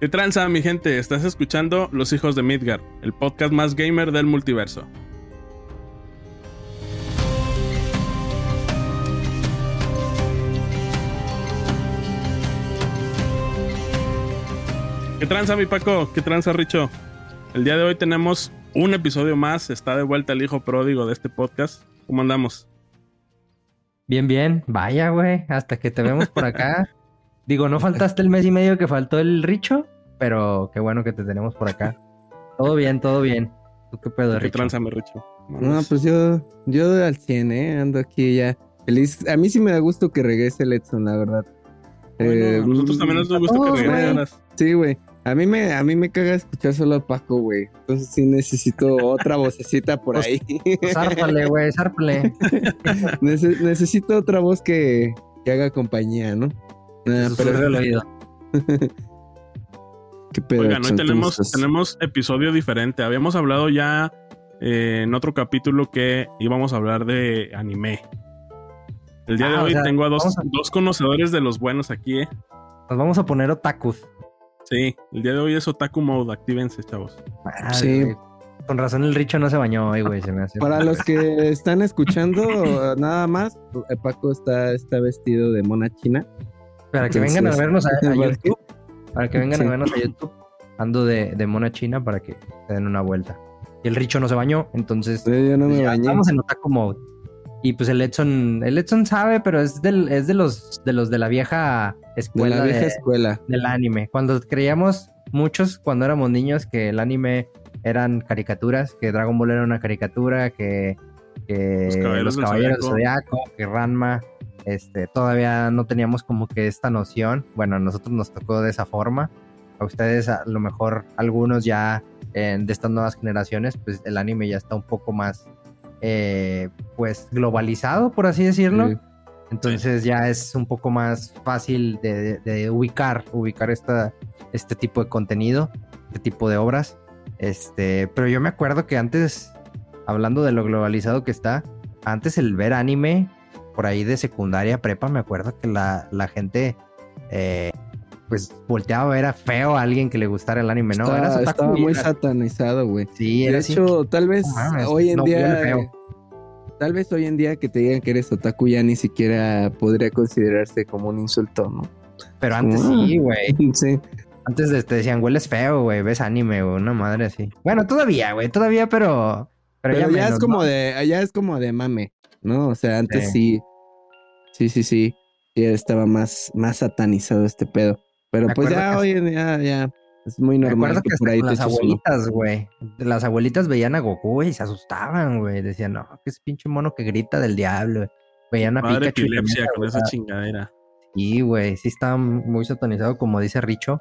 ¿Qué tranza, mi gente? Estás escuchando Los Hijos de Midgar, el podcast más gamer del multiverso. ¿Qué tranza, mi Paco? ¿Qué tranza, Richo? El día de hoy tenemos un episodio más. Está de vuelta el hijo pródigo de este podcast. ¿Cómo andamos? Bien, bien. Vaya, güey. Hasta que te vemos por acá. Digo, no faltaste el mes y medio que faltó el Richo, pero qué bueno que te tenemos por acá. Todo bien, todo bien. ¿Tú qué pedo, ¿Qué Richo? tranza, mi Richo? No, pues yo, yo al 100, ¿eh? Ando aquí ya feliz. A mí sí me da gusto que regrese el Edson, la verdad. Bueno, Eh, a nosotros también nos gusta que todos, güey. regresaras. Sí, güey. A mí me, a mí me caga escuchar solo a Paco, güey. Entonces sí necesito otra vocecita por Pues- ahí. Zárpale, güey, zárpale. Nece- necesito otra voz que, que haga compañía, ¿no? Nah, Susurra pero el oído. qué pedo. Oigan, hoy tenemos, tenemos episodio diferente. Habíamos hablado ya eh, en otro capítulo que íbamos a hablar de anime. El día de Ah, o hoy sea, tengo a dos, a- dos conocedores de los buenos aquí, ¿eh? Nos vamos a poner otakus. Sí, el día de hoy es Otaku Mode. Actívense, chavos. Madre, Sí. güey. Con razón el Richo no se bañó hoy, güey. Se me hace. Para los que están escuchando, nada más, eh, Paco está, está vestido de mona china. Para que vengan a vernos a, YouTube. Para que vengan Sí. a vernos a YouTube. Ando de, de mona china para que se den una vuelta. Y el Richo no se bañó, entonces Eh, Yo no me Ya, bañé. Estamos en Otaku Mode. Y pues el Edson, el Edson sabe, pero es, del, es de los de los de la vieja De escuela la vieja de- escuela. del anime. Cuando creíamos muchos, cuando éramos niños, que el anime eran caricaturas, que Dragon Ball era una caricatura, que, que Los Caballeros los del Caballeros del Zodiaco. Zodiaco, que Ranma, este, todavía no teníamos como que esta noción. Bueno, a nosotros nos tocó de esa forma. A ustedes, a lo mejor, algunos ya eh, de estas nuevas generaciones, pues el anime ya está un poco más, eh, pues, globalizado, por así decirlo. Sí. Entonces ya es un poco más fácil de, de- de ubicar, ubicar esta, este tipo de contenido, este tipo de obras. Este, pero yo me acuerdo que antes, hablando de lo globalizado que está, antes el ver anime por ahí de secundaria, prepa, me acuerdo que la, la gente eh, pues volteaba a ver a feo a alguien que le gustara el anime, ¿no? Otaku estaba muy era- satanizado, güey. Sí, De era hecho, tal vez No hoy en no, día. Tal vez hoy en día que te digan que eres otaku ya ni siquiera podría considerarse como un insulto, ¿no? Pero antes sí, güey. Sí. Antes de- te decían, hueles feo, güey, ves anime, güey, una madre así. Bueno, todavía, güey, todavía, pero. Pero, Pero, ya, menos, es como ¿no? de, ya es como de mame, ¿no? O sea, antes sí. Sí, sí, sí. Ya estaba más, más satanizado este pedo. Pero Me pues ya en día ya es muy normal que que por hasta ahí con te las abuelitas, güey. Las abuelitas veían a Goku, güey, y se asustaban, güey. Decían, no, que es pinche mono que grita del diablo, güey. Veían a Madre Pikachu. epilepsia con esa chingadera. Sí, güey, sí estaba muy satanizado, como dice Richo.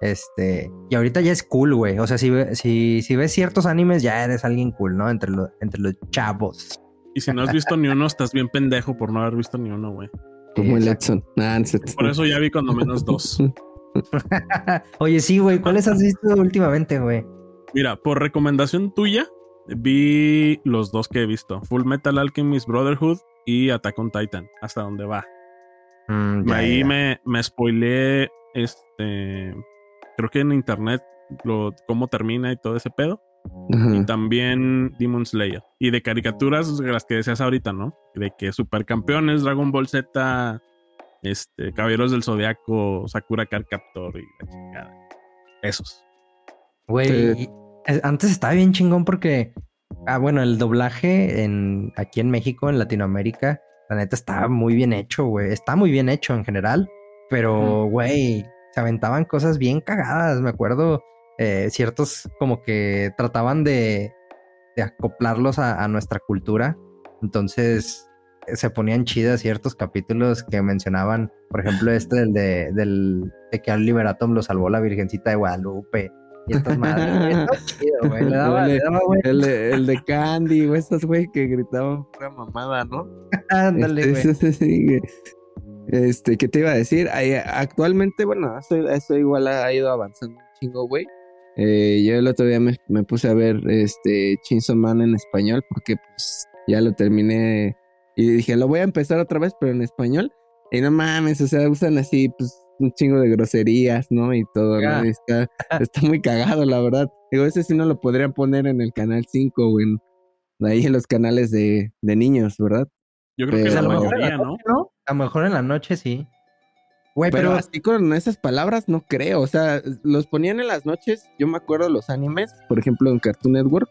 Este, y ahorita ya es cool, güey. O sea, si, ve- si, si ves ciertos animes, ya eres alguien cool, ¿no? Entre, los entre los chavos. Y si no has visto ni uno, estás bien pendejo por no haber visto ni uno, güey. Como el. Edson. Nah. Por eso ya vi cuando menos dos. Oye, sí, güey, ¿cuáles has visto últimamente, güey? Mira, por recomendación tuya, vi los dos que he visto: Full Metal Alchemist Brotherhood y Attack on Titan, hasta donde va. Mm, ya, Ahí ya. me, me spoileé, este, creo que en internet, lo, cómo termina y todo ese pedo. Y también Demon Slayer. Y de caricaturas, las que decías ahorita, ¿no? De que Supercampeones, Dragon Ball Z, este, Caballeros del Zodiaco, Sakura Card Captor y la chingada. Esos. Güey, eh, antes estaba bien chingón porque, ah, bueno, el doblaje en, aquí en México, en Latinoamérica, la neta estaba muy bien hecho, güey. Está muy bien hecho en general, pero, güey, se aventaban cosas bien cagadas. Me acuerdo, eh, ciertos como que trataban de, de acoplarlos a, a nuestra cultura. Entonces, eh, se ponían chidas ciertos capítulos que mencionaban, por ejemplo, este del de, del, de que Oliver Atom lo salvó la Virgencita de Guadalupe. Y estas madres, güey, estaba chido, güey. Le daba, le daba, güey. El de, el de Candy, güey, estos güey que gritaban pura mamada, ¿no? Ándale, Este, güey. Este, ¿qué te iba a decir? Actualmente, bueno, eso, eso igual ha ido avanzando un chingo, güey. Eh, yo el otro día me, me puse a ver este Chainsaw Man en español porque pues ya lo terminé y dije, lo voy a empezar otra vez, pero en español. Y no mames, o sea, usan así, pues, un chingo de groserías, ¿no? Y todo. ¿no? Y está, está muy cagado, la verdad. Digo, ese sí no lo podrían poner en el canal 5 o en ahí en los canales de, de niños, ¿verdad? Yo creo que Pero- la a lo mejor en mayoría, la ¿no? noche, ¿no? A lo mejor en la noche sí. Güey, Pero, pero, así con esas palabras no creo. O sea, los ponían en las noches. Yo me acuerdo los animes, por ejemplo, en Cartoon Network.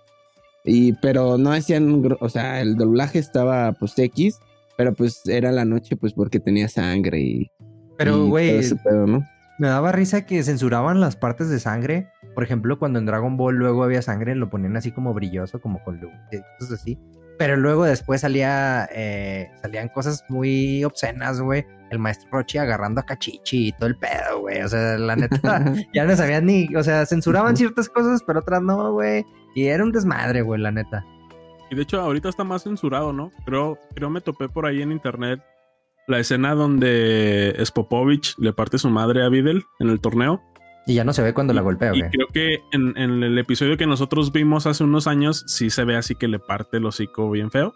Y, pero no hacían, o sea, el doblaje estaba pues X, pero pues era la noche pues porque tenía sangre y, pero güey, ¿no? me daba risa que censuraban las partes de sangre. Por ejemplo, cuando en Dragon Ball luego había sangre, lo ponían así como brilloso, como con luz, y cosas así. Pero luego después salía, eh, salían cosas muy obscenas, güey. El maestro Rochi agarrando a Cachichi y todo el pedo, güey. O sea, la neta, ya no sabían ni, o sea, censuraban ciertas cosas, pero otras no, güey. Y era un desmadre, güey, la neta. Y de hecho, ahorita está más censurado, ¿no? Creo, creo me topé por ahí en internet la escena donde Spopovich le parte su madre a Videl en el torneo. Y ya no se ve cuando la golpea, Y güey. creo que en, en el episodio que nosotros vimos hace unos años, sí se ve así que le parte el hocico bien feo.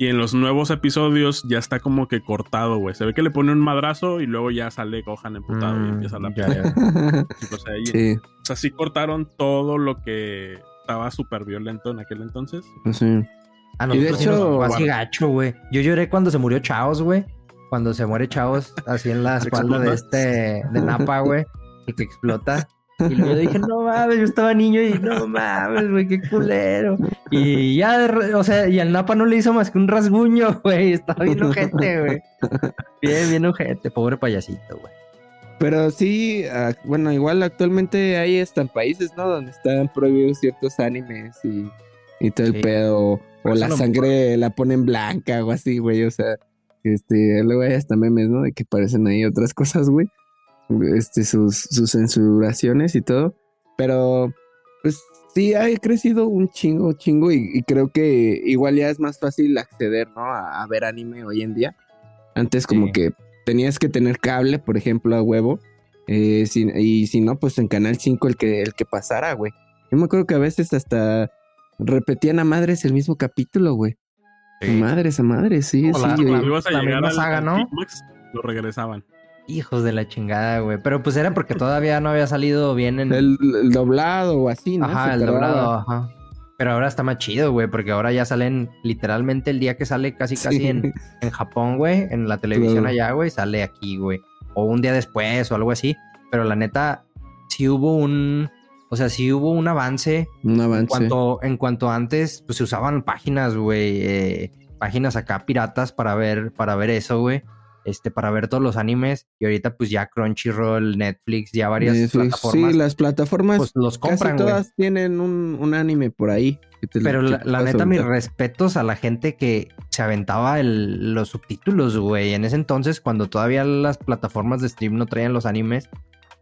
Y en los nuevos episodios ya está como que cortado, güey. Se ve que le pone un madrazo y luego ya sale Gohan emputado y Mm, empieza la pelea. O sea, y- sí, o sea, sí cortaron todo lo que estaba súper violento en aquel entonces. pues sí. A Y de hecho- así gacho, güey. Yo lloré cuando se murió Chaos, güey. Cuando se muere Chaos así en la espalda de este, de Napa, güey. Y que explota. Y luego yo dije, no mames, yo estaba niño y no mames, güey, qué culero. Y ya, o sea, y al Napa no le hizo más que un rasguño, güey. Estaba bien ojete, güey. Bien, bien ojete, pobre payasito, güey. Pero sí, ah, bueno, igual actualmente hay hasta países, ¿no? Donde están prohibidos ciertos animes y, y todo el pedo. O la sangre la ponen blanca o así, güey. O sea, este, luego hay hasta memes, ¿no? De que parecen ahí otras cosas, güey. Este, sus, sus censuraciones y todo. Pero, pues sí, ha crecido un chingo, chingo. Y, y creo que igual ya es más fácil acceder, ¿no? A, a ver anime hoy en día. Antes como Sí. que tenías que tener cable, por ejemplo, a huevo. Eh, si- y si no, pues en Canal 5 el que, el que pasara, güey. Yo me acuerdo que a veces hasta repetían a madres el mismo capítulo, güey. Madres a madres, sí, Hola, sí. hola. ibas a la llegar misma al, saga, ¿no? lo regresaban. Hijos de la chingada, güey. Pero pues era porque todavía no había salido bien en, El, el doblado o así, ¿no? Ajá, Se el tardaba. doblado, ajá. Pero ahora está más chido, güey, porque ahora ya salen literalmente el día que sale casi casi Sí. en, en Japón, güey, en la televisión Claro. allá, güey, sale aquí, güey. O un día después o algo así. Pero la neta, sí hubo un, o sea, sí hubo un avance Un avance. en cuanto, en cuanto antes, pues se usaban páginas, güey, eh, páginas acá piratas para ver, para ver eso, güey. Este, para ver todos los animes. Y ahorita, pues ya Crunchyroll, Netflix, ya varias Netflix, plataformas, Sí, las plataformas pues los compran, todas tienen un, un anime por ahí. te Pero la, la neta, mis respetos a la gente que se aventaba el- los subtítulos, güey. En ese entonces, cuando todavía las plataformas de stream no traían los animes,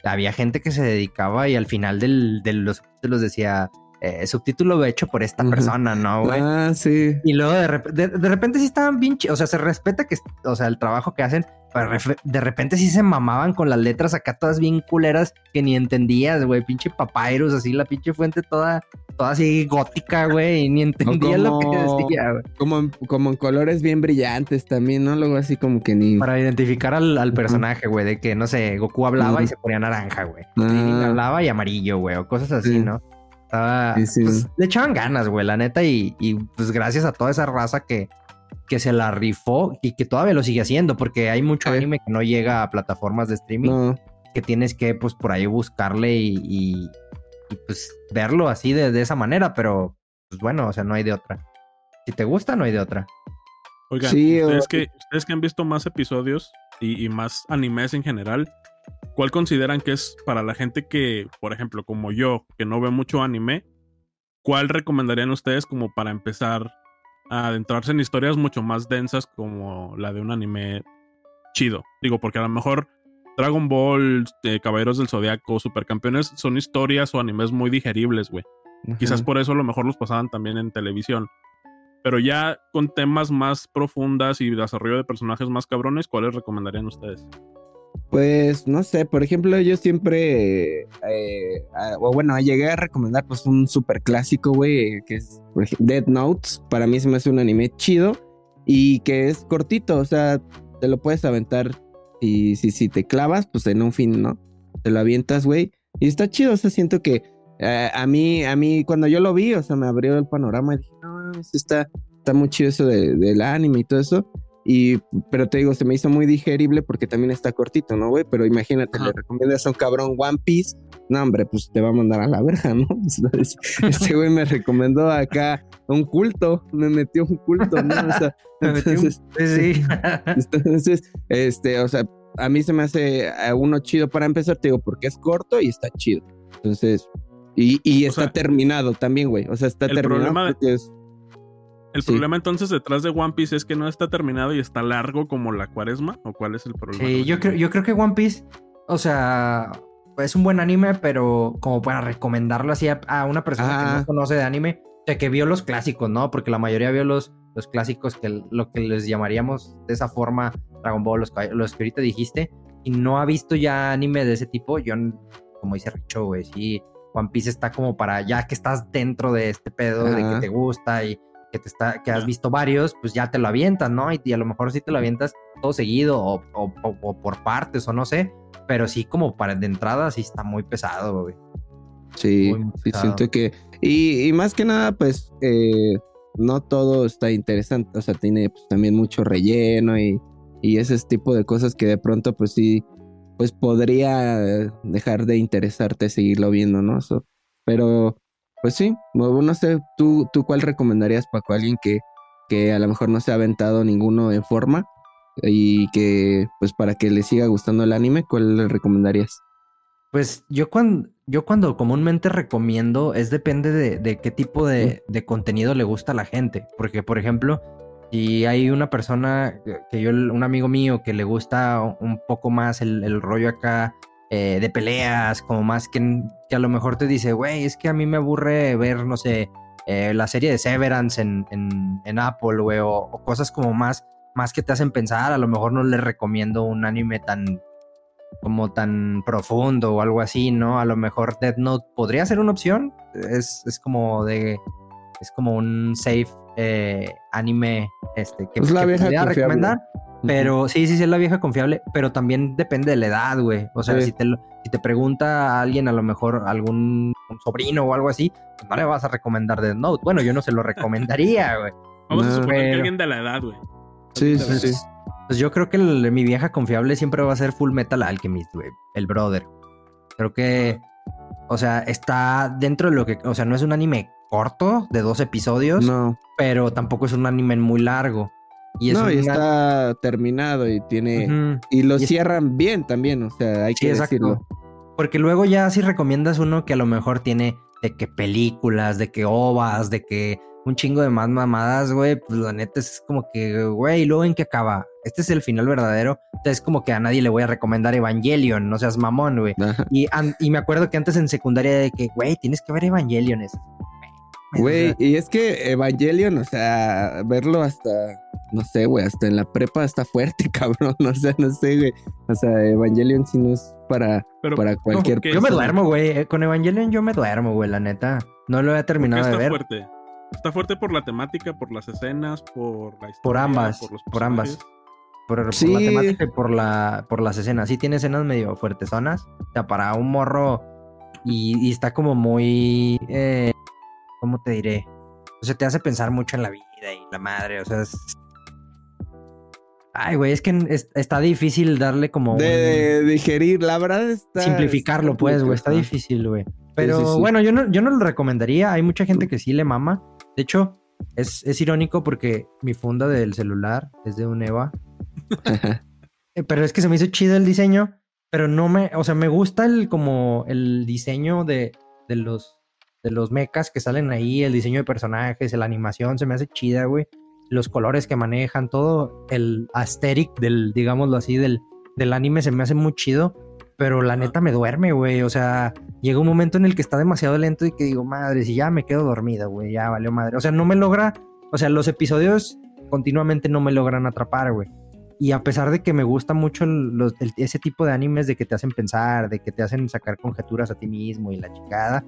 había gente que se dedicaba y al final del- de los subtítulos decía eh, subtítulo hecho por esta persona, ¿no, güey? Ah, sí. Y luego de, rep- de, de repente sí estaban bien, o sea, se respeta que, o sea, el trabajo que hacen, pero de repente sí se mamaban con las letras acá todas bien culeras que ni entendías, güey, pinche papyrus, así la pinche fuente toda, toda así gótica, güey, y ni entendía lo que decía, güey. Como en, como en colores bien brillantes también, ¿no? Luego así como que ni. Para identificar al, personaje, güey, de que, no sé, Goku hablaba y se ponía naranja, güey. Ah. Hablaba y amarillo, güey, o cosas así, Sí. ¿no? Estaba, Sí, sí. pues, le echaban ganas, güey, la neta, y, y, pues gracias a toda esa raza que, que se la rifó y que todavía lo sigue haciendo, porque hay mucho Sí. anime que no llega a plataformas de streaming, No. que tienes que, pues, por ahí buscarle y, y- y, pues, verlo así de, de esa manera, pero, pues, bueno, o sea, no hay de otra. Si te gusta, no hay de otra. Oigan, Sí, ustedes, o- que, ustedes que han visto más episodios y, y más animes en general, ¿cuál consideran que es para la gente que, por ejemplo, como yo, que no ve mucho anime, cuál recomendarían ustedes como para empezar a adentrarse en historias mucho más densas como la de un anime chido? Digo, porque a lo mejor Dragon Ball, eh, Caballeros del Zodiaco, Supercampeones son historias o animes muy digeribles, güey. Quizás por eso a lo mejor los pasaban también en televisión. Pero ya con temas más profundas y desarrollo de personajes más cabrones, ¿cuáles recomendarían ustedes? Pues no sé, por ejemplo, yo siempre, eh, o bueno, llegué a recomendar pues un super clásico, güey, que es Dead Notes. Para mí se me hace un anime chido y que es cortito, o sea, te lo puedes aventar y si, si te clavas, pues en un fin, ¿no? Te lo avientas, güey. Y está chido, o sea, siento que eh, a mí, a mí, cuando yo lo vi, o sea, me abrió el panorama y dije, no, está, está muy chido eso del anime y todo eso. Y, pero te digo, se me hizo muy digerible porque también está cortito, ¿no, güey? Pero imagínate, le recomiendas a un cabrón One Piece. No, hombre, pues te va a mandar a la verja, ¿no? este güey me recomendó acá un culto, me metió un culto, ¿no? O sea, entonces, sí. entonces, este, o sea, a mí se me hace uno chido para empezar, te digo, porque es corto y está chido. Entonces, y, y está terminado también, güey. O sea, está terminado porque es el problema entonces detrás de One Piece es que no está terminado y está largo como la cuaresma, ¿o cuál es el problema? Sí, yo creo, yo creo que One Piece, o sea, es un buen anime, pero como para recomendarlo así a, una persona que no conoce de anime, o sea, que vio los clásicos, ¿no? Porque la mayoría vio los, los clásicos, que lo que les llamaríamos de esa forma Dragon Ball, los, los que ahorita dijiste, y no ha visto ya anime de ese tipo, yo, como dice Richo, güey, sí, One Piece está como para ya que estás dentro de este pedo, de que te gusta y que te está, que has visto varios, pues ya te lo avientas, ¿no? Y, a lo mejor sí te lo avientas todo seguido o, por partes o no sé, pero sí como para de entrada sí está muy pesado, güey. Sí, sí, siento que... Y, más que nada, pues, eh, no todo está interesante, o sea, tiene pues, también mucho relleno y, y ese tipo de cosas que de pronto, pues sí, pues podría dejar de interesarte seguirlo viendo, ¿no? pero pues sí, no, sé, ¿tú, ¿tú cuál recomendarías, Paco? Alguien que, que a lo mejor no se ha aventado ninguno en forma y que, pues para que le siga gustando el anime, ¿cuál le recomendarías? Pues yo cuando, yo cuando comúnmente recomiendo es depende de, qué tipo de, contenido le gusta a la gente. Porque, por ejemplo, si hay una persona que yo, un amigo mío que le gusta un poco más el, el rollo acá eh, de peleas, como más que, que a lo mejor te dice, güey, es que a mí me aburre ver, no sé, eh, la serie de Severance en, en, Apple, güey, o, cosas como más, más que te hacen pensar, a lo mejor no les recomiendo un anime tan como tan profundo o algo así, ¿no? A lo mejor Death Note podría ser una opción, es, es como de, es como un safe eh, anime este, que, podría recomendar. Pero sí, sí, sí, es la vieja confiable, pero también depende de la edad, güey. O sea, si, te, si te pregunta a alguien, a lo mejor algún sobrino o algo así, pues no le vas a recomendar Death Note. Bueno, yo no se lo recomendaría, güey. Vamos a suponer que alguien de la edad, güey. Sí, sí, sí. Pues yo creo que mi vieja confiable siempre va a ser Full Metal Alchemist, güey. El brother. Creo que, o sea, está dentro de lo que, o sea, no es un anime corto de dos episodios, no. pero tampoco es un anime muy largo. Y no, y está terminado y tiene. Y lo cierran bien también, o sea, hay que decirlo. Porque luego ya si recomiendas uno que a lo mejor tiene de que películas, de que ovas, de que un chingo de más mamadas, güey, pues la neta es como que, güey, ¿y luego en qué acaba? Este es el final verdadero. Entonces es como que a nadie le voy a recomendar Evangelion, no seas mamón, güey. Y, y, me acuerdo que antes en secundaria de que, güey, tienes que ver Evangelion. Güey, y es que Evangelion, o sea, verlo hasta, no sé, güey, hasta en la prepa está fuerte, cabrón. O sea, no sé, güey. O sea, Evangelion sí no es para, para cualquier Yo me duermo, güey. Eh, con Evangelion yo me duermo, güey, la neta. No lo he terminado de ver. Fuerte? Está fuerte por la temática, por las escenas, por la historia. Por ambas, por, ambas. Por, la temática y por, la, por las escenas. Sí tiene escenas medio fuertes zonas. O sea, para un morro y, y está como muy... Eh, ¿cómo te diré? O sea, te hace pensar mucho en la vida y la madre, o sea, es... Ay, güey, es que está difícil darle como... De, digerir, la verdad está... Simplificarlo, pues, güey, está difícil, güey. Pero bueno, yo no, yo no lo recomendaría, hay mucha gente que sí le mama. De hecho, es, es irónico porque mi funda del celular es de un Eva. Eh, pero es que se me hizo chido el diseño, pero no me, o sea, me gusta el como el diseño de, de los de los mechas que salen ahí, el diseño de personajes, la animación, se me hace chida, güey. Los colores que manejan, todo el aesthetic del, digámoslo así, del, del anime se me hace muy chido. Pero la neta me duerme, güey. O sea, llega un momento en el que está demasiado lento y que digo, madre, si ya me quedo dormida, güey, ya valió madre. O sea, no me logra, o sea, los episodios continuamente no me logran atrapar, güey. Y a pesar de que me gusta mucho ese tipo de animes de que te hacen pensar, de que te hacen sacar conjeturas a ti mismo y la chingada,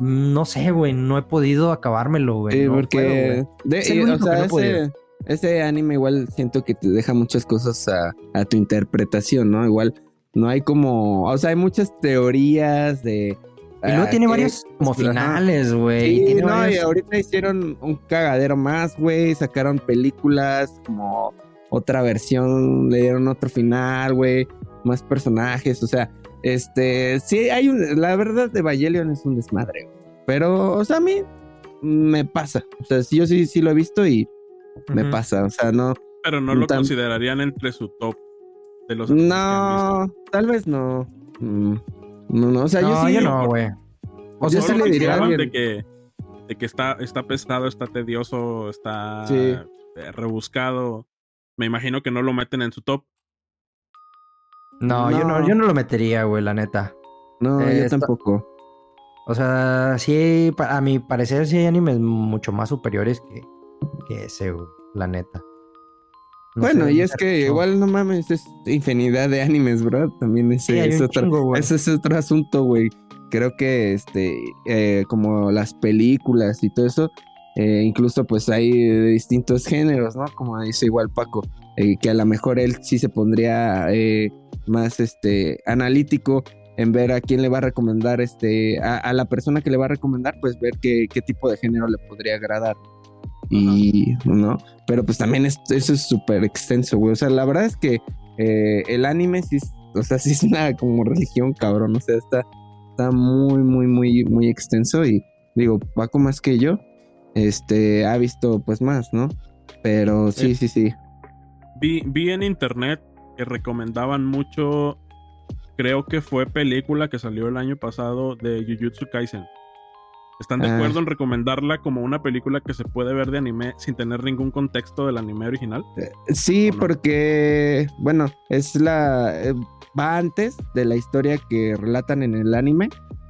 no sé, güey, no he podido acabármelo, güey. Sí, porque. o sea, ese anime igual siento que te deja muchas cosas a, a tu interpretación, ¿no? Igual no hay como, o sea, hay muchas teorías de... Y luego ah, tiene varios como finales, güey. Sí, no, y ahorita hicieron un cagadero más, güey. Sacaron películas como otra versión, le dieron otro final, güey. Más personajes, o sea, este, sí, hay un, la verdad de Evangelion es un desmadre. Pero, o sea, a mí me pasa. O sea, sí, yo sí, sí lo he visto y me pasa. O sea, no, Pero no lo Tan- considerarían entre su top de los no, tal vez no. Mm, No, no, o sea, no, yo sí. yo no, güey. O Yo sea, sí le diría a mencionaban alguien- de que, de que está, está pesado, está tedioso, está Sí. rebuscado. Me imagino que no lo meten en su top. No, Yo no, yo no lo metería, güey, la neta. No, Eh, yo está- tampoco. O sea, sí, a mi parecer sí hay animes mucho más superiores que, que ese, güey, la neta. No Bueno, y es que igual no mames, es infinidad de animes, bro. También ese Sí, es otro, chingo, güey. ese es otro asunto, güey. Creo que este, eh, como las películas y todo eso, eh, incluso pues hay de distintos géneros, ¿no? Como dice igual Paco, eh, que a lo mejor él sí se pondría eh, más este analítico en ver a quién le va a recomendar, este, a, a la persona que le va a recomendar, pues ver qué, qué tipo de género le podría agradar. Y, ¿no? Pero pues también es- eso es súper extenso, güey. O sea, la verdad es que eh, el anime sí es, o sea, sí es una como religión, cabrón. O sea, está, está muy, muy, muy, muy extenso. Y digo, Paco más que yo, este, ha visto pues más, ¿no? Pero sí, Eh. sí, sí. Vi, vi en internet que recomendaban mucho, creo que fue película que salió el año pasado de Jujutsu Kaisen. ¿Están de Ah. acuerdo en recomendarla como una película que se puede ver de anime sin tener ningún contexto del anime original? Sí, ¿O no? porque, bueno, es la. eh, va antes de la historia que relatan en el anime.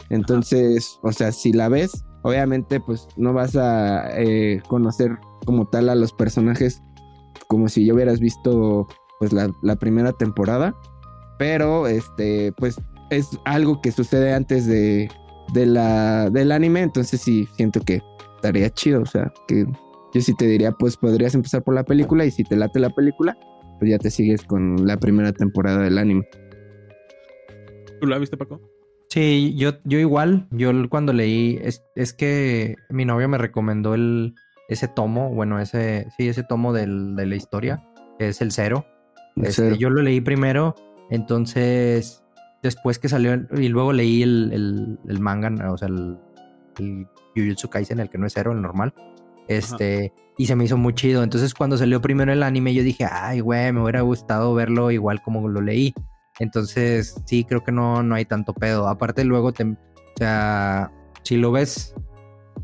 Entonces, o sea, si la ves, obviamente, pues no vas a eh, conocer como tal a los personajes como si ya hubieras visto, pues, la, la primera temporada. Pero, este, pues, es algo que sucede antes de, de la, del anime. Entonces, sí, siento que estaría chido. O sea, que yo sí te diría, pues podrías empezar por la película y si te late la película, pues ya te sigues con la primera temporada del anime. ¿Tú la viste, Paco? Sí, yo, yo igual, yo cuando leí, es, es que mi novio me recomendó el, ese tomo, bueno, ese, sí, ese tomo del- de la historia, que es el cero. Este, Cero. yo lo leí primero, entonces después que salió, y luego leí el, el- el manga, o sea, el, el Jujutsu Kaisen, el que no es cero, el normal. Este, y se me hizo muy chido. Entonces, cuando salió primero el anime, yo dije, ay, güey, me hubiera gustado verlo igual como lo leí. Entonces, sí, creo que no, no hay tanto pedo. Aparte, luego te. O sea, si lo ves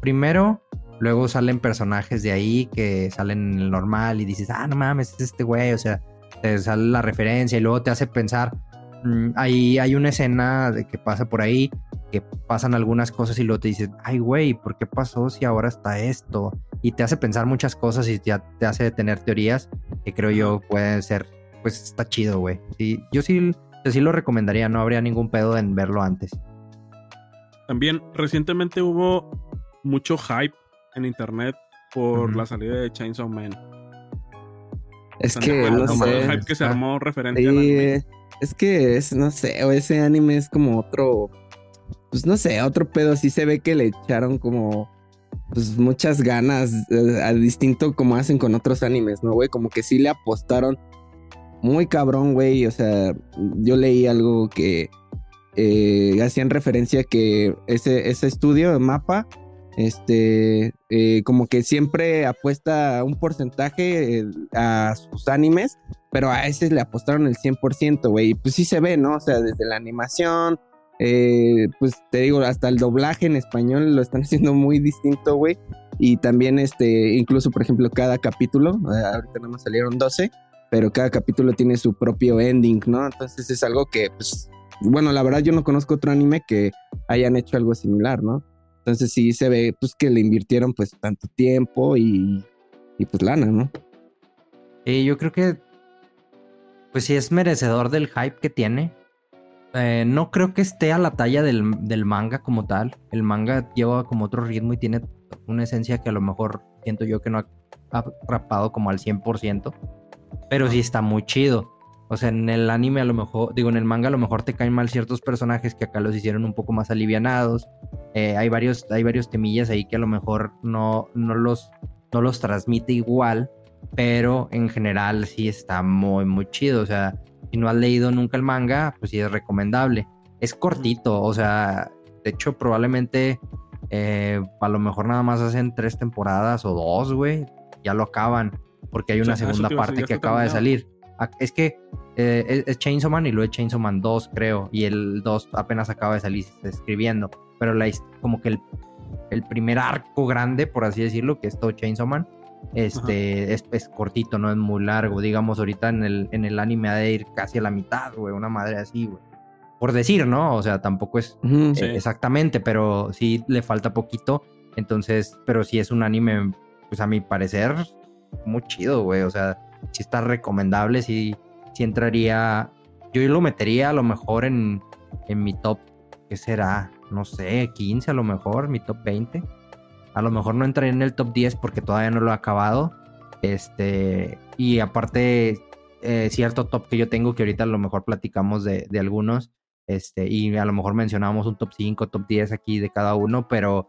primero, luego salen personajes de ahí que salen en el normal y dices, ah, no mames, es este güey. O sea, te sale la referencia y luego te hace pensar. mm, hay, hay una escena de que pasa por ahí, que pasan algunas cosas y luego te dices, ay, güey, ¿por qué pasó si ahora está esto? Y te hace pensar muchas cosas y te, te hace tener teorías que creo yo pueden ser, pues está chido, güey. Sí, yo sí, yo sí lo recomendaría, no habría ningún pedo en verlo antes. También recientemente hubo mucho hype en internet por la salida de Chainsaw Man. Es ¿Están de que no Como el sé. hype que se Ah. armó referente al Sí, anime. es que es, no sé, o ese anime es como otro, pues no sé, otro pedo. Sí se ve que le echaron como, pues muchas ganas, eh, a distinto como hacen con otros animes, ¿no, güey? Como que sí le apostaron muy cabrón, güey. O sea, yo leí algo que eh, hacían referencia que ese, ese estudio, Mapa, este, eh, como que siempre apuesta un porcentaje eh, a sus animes, pero a ese le apostaron el 100%, güey. Pues sí se ve, ¿no? O sea, desde la animación, eh, pues te digo, hasta el doblaje en español lo están haciendo muy distinto, güey. Y también, este, incluso, por ejemplo, cada capítulo, ahorita nada más salieron 12, pero cada capítulo tiene su propio ending, ¿no? Entonces es algo que, pues, bueno, la verdad yo no conozco otro anime que hayan hecho algo similar, ¿no? Entonces sí se ve, pues, que le invirtieron, pues, tanto tiempo y, y pues, lana, ¿no? Y yo creo que, pues sí es merecedor del hype que tiene. Eh, no creo que esté a la talla del, del manga como tal. El manga lleva como otro ritmo y tiene una esencia que a lo mejor siento yo que no, atrapado como al 100%, pero sí está muy chido. O sea, en el anime a lo mejor, digo, en el manga a lo mejor te caen mal ciertos personajes que acá los hicieron un poco más alivianados. Eh, hay, varios, hay varios temillas ahí que a lo mejor no, no, los, no los transmite igual, pero en general sí está muy, muy chido. O sea, si no has leído nunca el manga, pues sí es recomendable. Es cortito, o sea, de hecho probablemente eh, a lo mejor nada más hacen tres temporadas o dos, güey, ya lo acaban, porque hay una segunda parte que acaba de salir. Es que eh, es, Chainsaw Man y luego es Chainsaw Man 2, creo, y el 2 apenas acaba de salir escribiendo, pero la, como que el, el primer arco grande, por así decirlo, que es todo Chainsaw Man, este, es, cortito, no es muy largo. Digamos, ahorita en el, en el anime ha de ir casi a la mitad, güey, una madre así, güey. Por decir, ¿no? O sea, tampoco es eh, exactamente, pero sí le falta poquito. Entonces, pero sí es un anime, pues a mi parecer, muy chido, güey. O sea, sí está recomendable, sí, sí entraría. Yo lo metería a lo mejor en, en mi top, ¿qué será? No sé, 15 a lo mejor, mi top 20. A lo mejor no entraré en el top 10 porque todavía no lo he acabado. Este, y aparte, eh, cierto top que yo tengo, que ahorita a lo mejor platicamos de, algunos, este, y a lo mejor mencionamos un top 5, top 10 aquí de cada uno, pero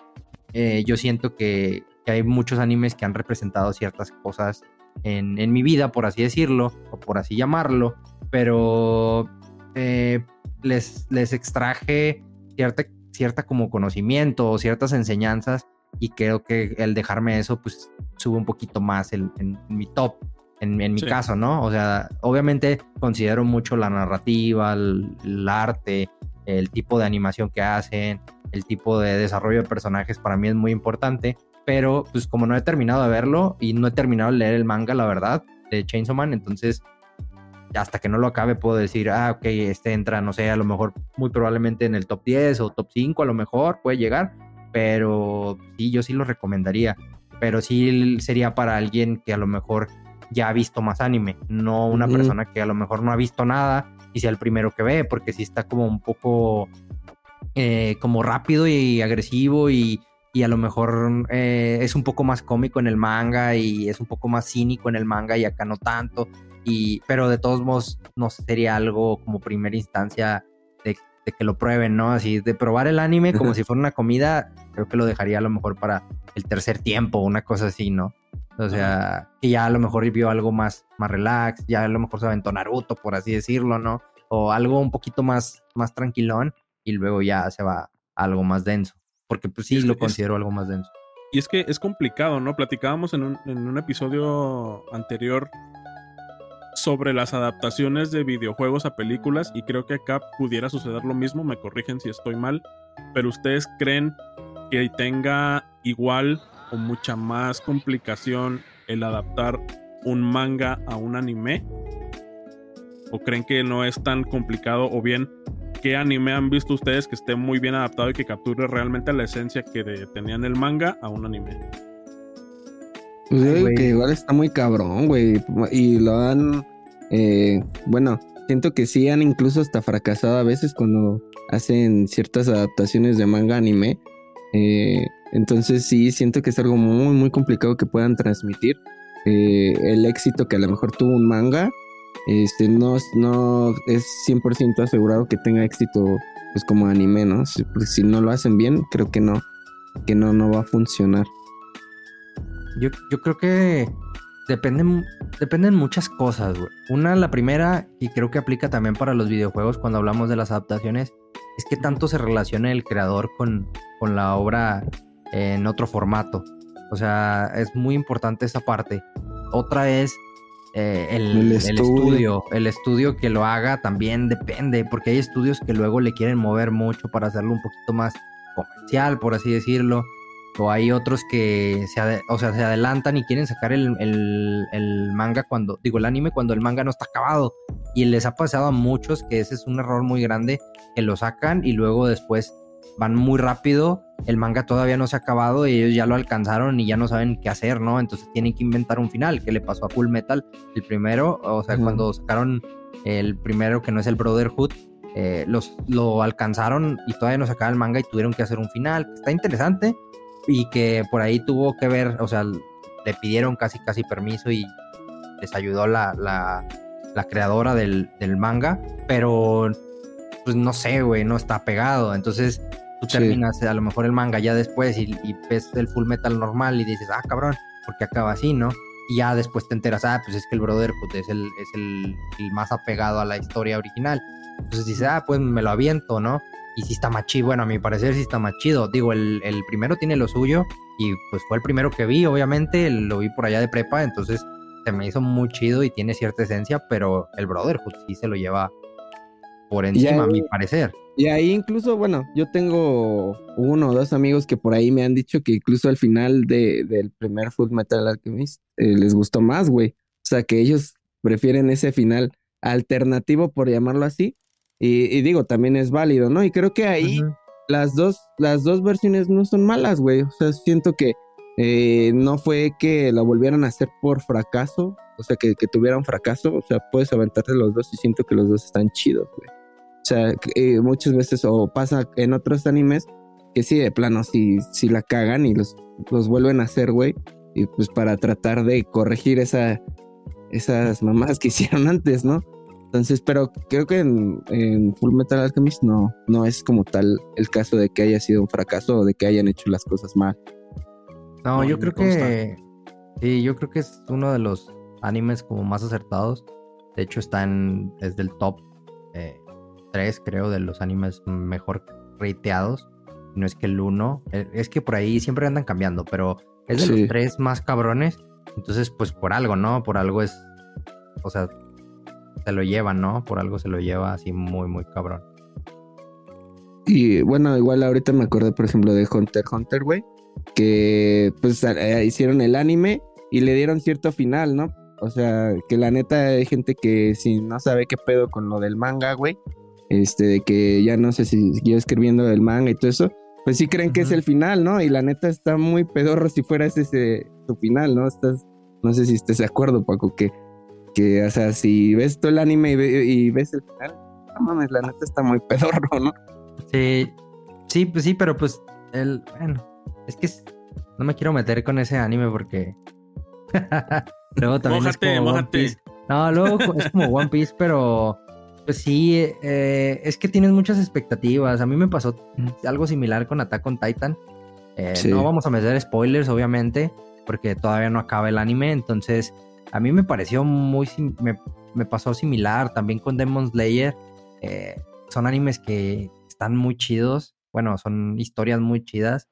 eh, yo siento que, hay muchos animes que han representado ciertas cosas en, mi vida, por así decirlo, o por así llamarlo, pero eh, les, les extraje cierta, cierta como conocimiento o ciertas enseñanzas y creo que el dejarme eso, pues sube un poquito más en, mi top, en, mi caso, ¿no? O sea, obviamente considero mucho la narrativa, el, arte, el tipo de animación que hacen, el tipo de desarrollo de personajes para mí es muy importante, pero pues como no he terminado de verlo y no he terminado de leer el manga, la verdad, de Chainsaw Man, entonces hasta que no lo acabe puedo decir, ah, ok, este entra, no sé, a lo mejor muy probablemente en el top 10 o top 5, a lo mejor puede llegar, pero sí, yo sí lo recomendaría. Pero sí sería para alguien que a lo mejor ya ha visto más anime, no una persona que a lo mejor no ha visto nada y sea el primero que ve, porque sí está como un poco eh, como rápido y agresivo y, y a lo mejor eh, es un poco más cómico en el manga y es un poco más cínico en el manga y acá no tanto. Y, pero de todos modos no sería algo como primera instancia de que lo prueben, ¿no? Así de probar el anime como si fuera una comida, creo que lo dejaría a lo mejor para el tercer tiempo, una cosa así, ¿no? O sea, que ya a lo mejor vio algo más, más relax, ya a lo mejor se aventó Naruto, por así decirlo, ¿no? O algo un poquito más, más tranquilón y luego ya se va a algo más denso. Porque pues sí lo considero algo más denso. Y es que es complicado, ¿no? Platicábamos en un, en un episodio anterior sobre las adaptaciones de videojuegos a películas y creo que acá pudiera suceder lo mismo, me corrigen si estoy mal, pero ustedes creen que tenga igual o mucha más complicación el adaptar un manga a un anime? ¿O creen que no es tan complicado? ¿O bien qué anime han visto ustedes que esté muy bien adaptado y que capture realmente la esencia que tenía en el manga a un anime? Pues que igual está muy cabrón, güey. Y lo han. Eh, bueno, siento que sí han incluso hasta fracasado a veces cuando hacen ciertas adaptaciones de manga anime. Eh, entonces sí, siento que es algo muy, muy complicado que puedan transmitir. Eh, el éxito que a lo mejor tuvo un manga, este, no, no es 100% asegurado que tenga éxito pues como anime, ¿no? Si, si no lo hacen bien, creo que no, que no, no va a funcionar. Yo, yo creo que dependen, dependen muchas cosas, güey. Una, la primera, y creo que aplica también para los videojuegos cuando hablamos de las adaptaciones, es que tanto se relaciona el creador con, con la obra en otro formato. O sea, es muy importante esa parte. Otra es eh, el, estudio. el, estudio. que lo haga también depende, porque hay estudios que luego le quieren mover mucho para hacerlo un poquito más comercial, por así decirlo o hay otros que se, o sea, se adelantan y quieren sacar el, manga cuando, digo, el anime cuando el manga no está acabado. Y les ha pasado a muchos que ese es un error muy grande, que lo sacan y luego después van muy rápido, el manga todavía no se ha acabado y ellos ya lo alcanzaron y ya no saben qué hacer, ¿no? Entonces tienen que inventar un final, que le pasó a Full Metal, el primero, o sea, cuando sacaron el primero que no es el Brotherhood, eh, los, lo alcanzaron y todavía no sacaban el manga y tuvieron que hacer un final. Está interesante, y que por ahí tuvo que ver, o sea, le pidieron casi casi permiso y les ayudó la, la, la creadora del, del, manga, pero pues no sé, güey, no está pegado. Entonces tú terminas a lo mejor el manga ya después y, y, ves el full metal normal y dices, ah, cabrón, porque acaba así, ¿no? Y ya después te enteras, ah, pues es que el Brotherhood es el, es el, el más apegado a la historia original. Entonces dices, ah, pues me lo aviento, ¿no? Y sí está más chido, bueno, a mi parecer sí está más chido. Digo, el, el primero tiene lo suyo y pues fue el primero que vi, obviamente, lo vi por allá de prepa, entonces se me hizo muy chido y tiene cierta esencia, pero el Brotherhood sí se lo lleva por encima, a mi parecer. Y ahí incluso, bueno, yo tengo uno o dos amigos que por ahí me han dicho que incluso al final de, del primer Full Metal Alchemist eh, les gustó más, güey. O sea, que ellos prefieren ese final alternativo, por llamarlo así. Y, digo, también es válido, ¿no? Y creo que ahí las, dos, las dos versiones no son malas, güey. O sea, siento que eh, no fue que la volvieran a hacer por fracaso, o sea, que, que tuvieran fracaso. O sea, puedes aventarte los dos y siento que los dos están chidos, güey. O sea, eh, muchas veces, o pasa en otros animes, que sí, de plano, si, si la cagan y los, los vuelven a hacer, güey, y pues para tratar de corregir esa, esas mamás que hicieron antes, ¿no? Entonces, pero creo que en, en, Full Metal Alchemist no, no es como tal el caso de que haya sido un fracaso o de que hayan hecho las cosas mal. No, yo creo que sí, yo creo que es uno de los animes como más acertados. De hecho, está en, es del top creo, de los animes mejor rateados. No es que el uno, eh, es que por ahí siempre andan cambiando, pero es de los tres más cabrones. Entonces, pues por algo, ¿no? Por algo es, o sea, se lo lleva, ¿no? Por algo se lo lleva así muy, muy cabrón. Y bueno, igual ahorita me acordé, por ejemplo, de Hunter Hunter, güey, que pues eh, hicieron el anime y le dieron cierto final, ¿no? O sea, que la neta hay gente que si no sabe qué pedo con lo del manga, güey, este, de que ya no sé si siguió escribiendo el manga y todo eso, pues sí creen que es el final, ¿no? Y la neta está muy pedorro si fuera ese tu final, ¿no? Estás, no sé si estés de acuerdo, Paco, que, que, o sea, si ves todo el anime y, ves el final, no mames, la neta está muy pedorro, ¿no? Sí, sí, pues sí, pero pues, el, bueno, es que no me quiero meter con ese anime porque luego también es como One Piece. No, luego es como One Piece, pero pues sí, eh, es que tienes muchas expectativas. A mí me pasó algo similar con Attack on Titan. Eh, no vamos a meter spoilers, obviamente, porque todavía no acaba el anime. Entonces, a mí me pareció muy. Me, me pasó similar también con Demon Slayer. Eh, son animes que están muy chidos. Bueno, son historias muy chidas.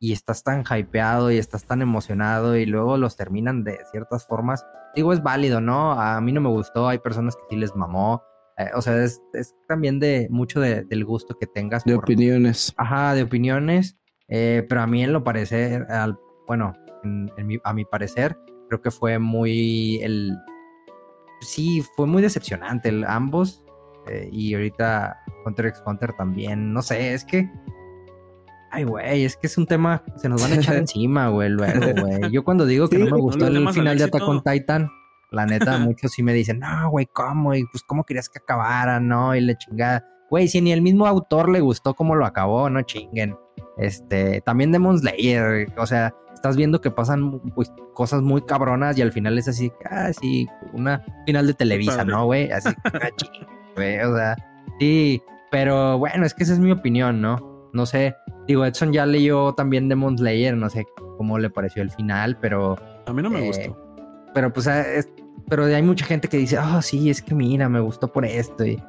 Y estás tan hypeado y estás tan emocionado y luego los terminan de ciertas formas. Digo, es válido, ¿no? A mí no me gustó. Hay personas que sí les mamó eh, o sea, es, también de mucho del gusto que tengas. De opiniones. Ajá, de opiniones. Eh, pero a mí en lo parecer, al, bueno, a mi parecer, creo que fue muy el sí, fue muy decepcionante el, ambos. Eh, y ahorita Hunter x Hunter también. No sé, es que. Ay, güey, es que es un tema. Se nos van a echar encima, güey, luego, güey. Yo cuando digo que no me gustó el final de Attack on Titan, la neta, muchos sí me dicen, no, güey, ¿cómo? Y pues, ¿cómo querías que acabara? No, y le chingada. Güey, si ni el mismo autor le gustó cómo lo acabó, no chinguen. Este, también Demon Slayer, o sea, estás viendo que pasan pues, cosas muy cabronas y al final es así, ah, sí, una final de Televisa, ¿no, güey? Así, ah, güey, o sea, sí, pero bueno, es que esa es mi opinión, ¿no? No sé, digo, Edson ya leyó también Demon Slayer, no sé cómo le pareció el final, pero... A mí no me gustó. Pero pues ah, pero hay mucha gente que dice, oh, sí, es que mira, me gustó por esto. Y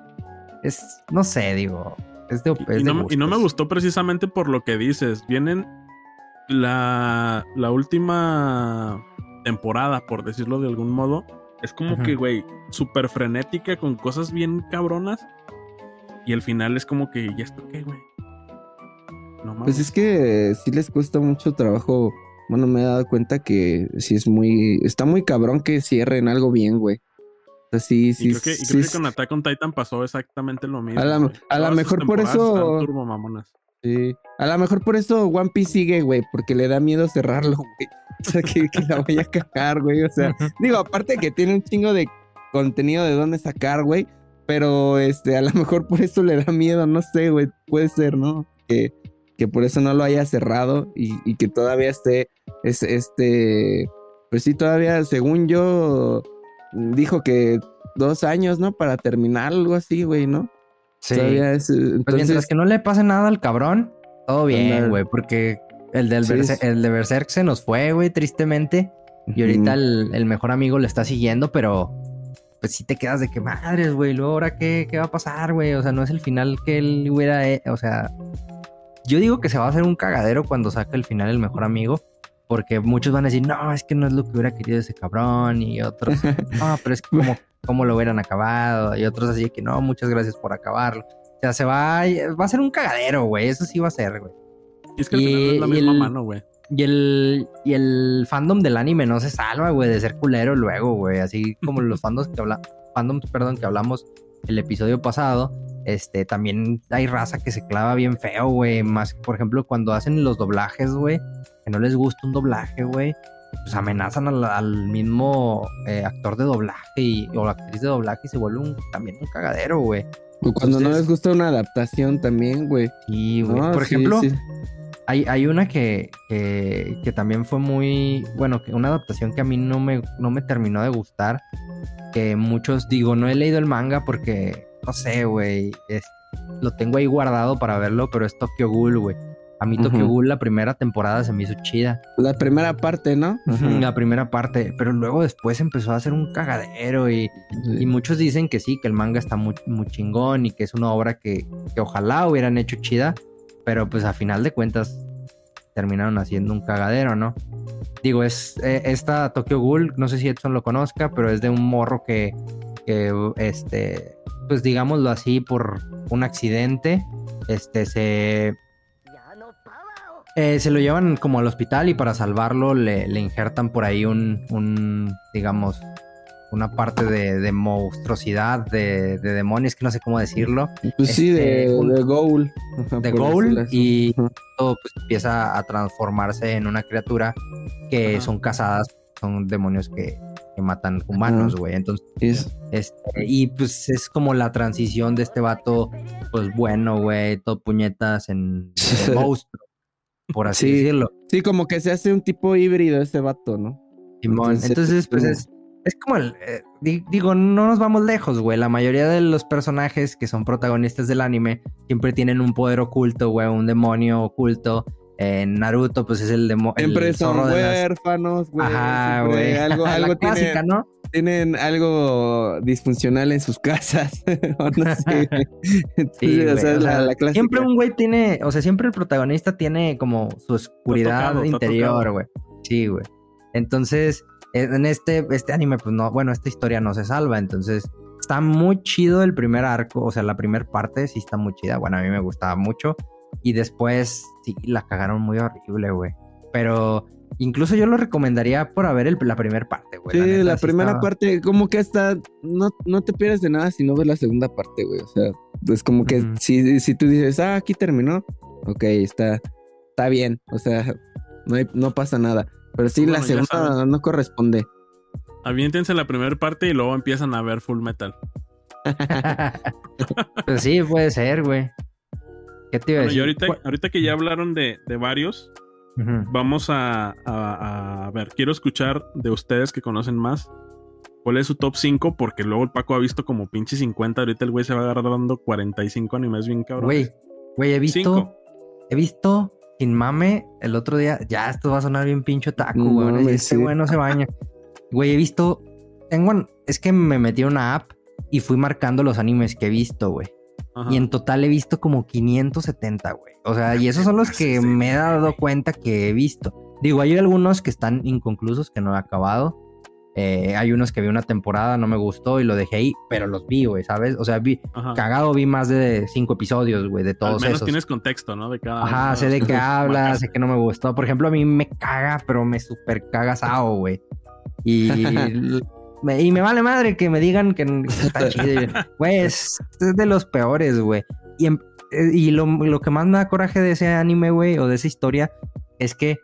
es, no sé, digo, es de, y, no, me gustó precisamente por lo que dices. Vienen la, la última temporada, por decirlo de algún modo. Es como que, güey, súper frenética con cosas bien cabronas. Y el final es como que, ¿y esto qué, güey? No Pues es que sí les cuesta mucho trabajo bueno, me he dado cuenta que sí es muy. Está muy cabrón que cierren algo bien, güey. O sea, sí, sí. Y creo que, y creo que con Attack on Titan pasó exactamente lo mismo. A lo mejor por eso. Sí. A lo mejor por eso One Piece sigue, güey, porque le da miedo cerrarlo, güey. O sea, que, la vaya a cagar, güey. O sea, digo, aparte que tiene un chingo de contenido de dónde sacar, güey. Pero este, a lo mejor por eso le da miedo, no sé, güey. Puede ser, ¿no? Que, que por eso no lo haya cerrado y, y que todavía esté es, este, pues sí, todavía, según yo, dijo que dos años, ¿no? Para terminar, algo así, güey, ¿no? Sí. Todavía es, entonces... Pues mientras que no le pase nada al cabrón, todo bien, güey, porque el, del el de Berserk se nos fue, güey, tristemente. Y ahorita el, mejor amigo le está siguiendo, pero pues sí te quedas de que madres, güey, luego ahora qué, qué va a pasar, güey. O sea, no es el final que él hubiera, o sea, yo digo que se va a hacer un cagadero cuando saque el final el mejor amigo, porque muchos van a decir, no, es que no es lo que hubiera querido ese cabrón, y otros, no, pero es que como, como lo hubieran acabado, y otros así que no, muchas gracias por acabarlo. O sea, se va, va a ser un cagadero, güey, eso sí va a ser, güey. Y es que al final es la misma mano, güey. Y el, y el fandom del anime no se salva, güey, de ser culero luego, güey. Así como los fandoms que habla, fandoms, perdón, que hablamos el episodio pasado. Este, también hay raza que se clava bien feo, güey. Más, por ejemplo, cuando hacen los doblajes, güey, que no les gusta un doblaje, güey. Pues amenazan al, mismo eh, actor de doblaje y, o la actriz de doblaje y se vuelve un, también un cagadero, güey. O cuando no les gusta una adaptación también, güey. Sí, güey. por ejemplo, hay, una que, que, también fue muy, bueno, que una adaptación que a mí no me, no me terminó de gustar. Que muchos, digo, no he leído el manga porque, no sé, güey, lo tengo ahí guardado para verlo, pero es Tokyo Ghoul, güey. A mí Tokyo Ghoul la primera temporada se me hizo chida. La primera parte, ¿no? La primera parte, pero luego después empezó a hacer un cagadero y, y muchos dicen que sí, que el manga está muy, muy chingón y que es una obra que, que ojalá hubieran hecho chida, pero pues a final de cuentas terminaron haciendo un cagadero, ¿no? Digo, es eh, esta Tokyo Ghoul, no sé si Edson lo conozca, pero es de un morro que, que este, pues digámoslo así, por un accidente, este, se... Eh, se lo llevan como al hospital y para salvarlo le, le injertan por ahí un, un digamos, una parte de, de monstruosidad, de, de, demonios, que no sé cómo decirlo. Pues sí, de, este, de de Ghoul y todo pues, empieza a transformarse en una criatura que son cazadas, son demonios que, que matan humanos, güey. Entonces, este, y pues es como la transición de este vato, pues bueno, güey, todo puñetas en, monstruo, por así decirlo. Sí, como que se hace un tipo híbrido este vato, ¿no? entonces pues es es como el. Eh, digo, no nos vamos lejos, güey. La mayoría de los personajes que son protagonistas del anime siempre tienen un poder oculto, güey, un demonio oculto. En Naruto, pues es el demonio. Siempre son huérfanos, güey. Ajá, güey. Algo, algo tienen, ¿no? Tienen algo disfuncional en sus casas. no sé. sí, o sea, la, siempre un güey tiene, o sea, siempre el protagonista tiene como su oscuridad interior, güey. Sí, güey. Entonces, en este, este anime, pues no, bueno, esta historia no se salva, entonces está muy chido el primer arco, o sea, la primera parte sí está muy chida, bueno, a mí me gustaba mucho, y después sí, la cagaron muy horrible, güey, pero incluso yo lo recomendaría por ver la primera parte, güey. Sí, la, primera parte, como que hasta no, no te pierdes de nada si no ves la segunda parte, güey, o sea, es como que si, si tú dices, ah, aquí terminó, ok, está, está bien, o sea, no, no pasa nada. Pero sí, la segunda no corresponde. Aviéntense la primera parte y luego empiezan a ver Full Metal. pues sí, puede ser, güey. ¿Qué te iba a decir? Y ahorita, ahorita que ya hablaron de, varios, vamos a, a, ver, quiero escuchar de ustedes que conocen más. ¿Cuál es su top 5? Porque luego el Paco ha visto como pinche 50. Ahorita el güey se va agarrando 45 animes bien cabrón. Güey, güey, he visto. He visto sin mame, el otro día, ya esto va a sonar bien pincho taco, güey. Este güey no se baña. Güey, he visto, tengo, es que me metí en una app y fui marcando los animes que he visto, güey. Y en total he visto como 570, güey. O sea, y esos son los que me he dado cuenta que he visto. Digo, hay algunos que están inconclusos, que no he acabado. Eh, hay unos que vi una temporada, no me gustó y lo dejé ahí, pero los vi, güey, ¿sabes? O sea, vi, cagado vi más de cinco episodios, güey, de todos Al menos tienes contexto, ¿no? De cada Ajá, sé de qué habla, sé que no me gustó. Por ejemplo, a mí me caga, pero me super caga Sao, güey. Y, me, y me vale madre que me digan que está chido. Güey, es, de los peores, güey. Y, em, eh, y lo, lo que más me da coraje de ese anime, güey, o de esa historia, es que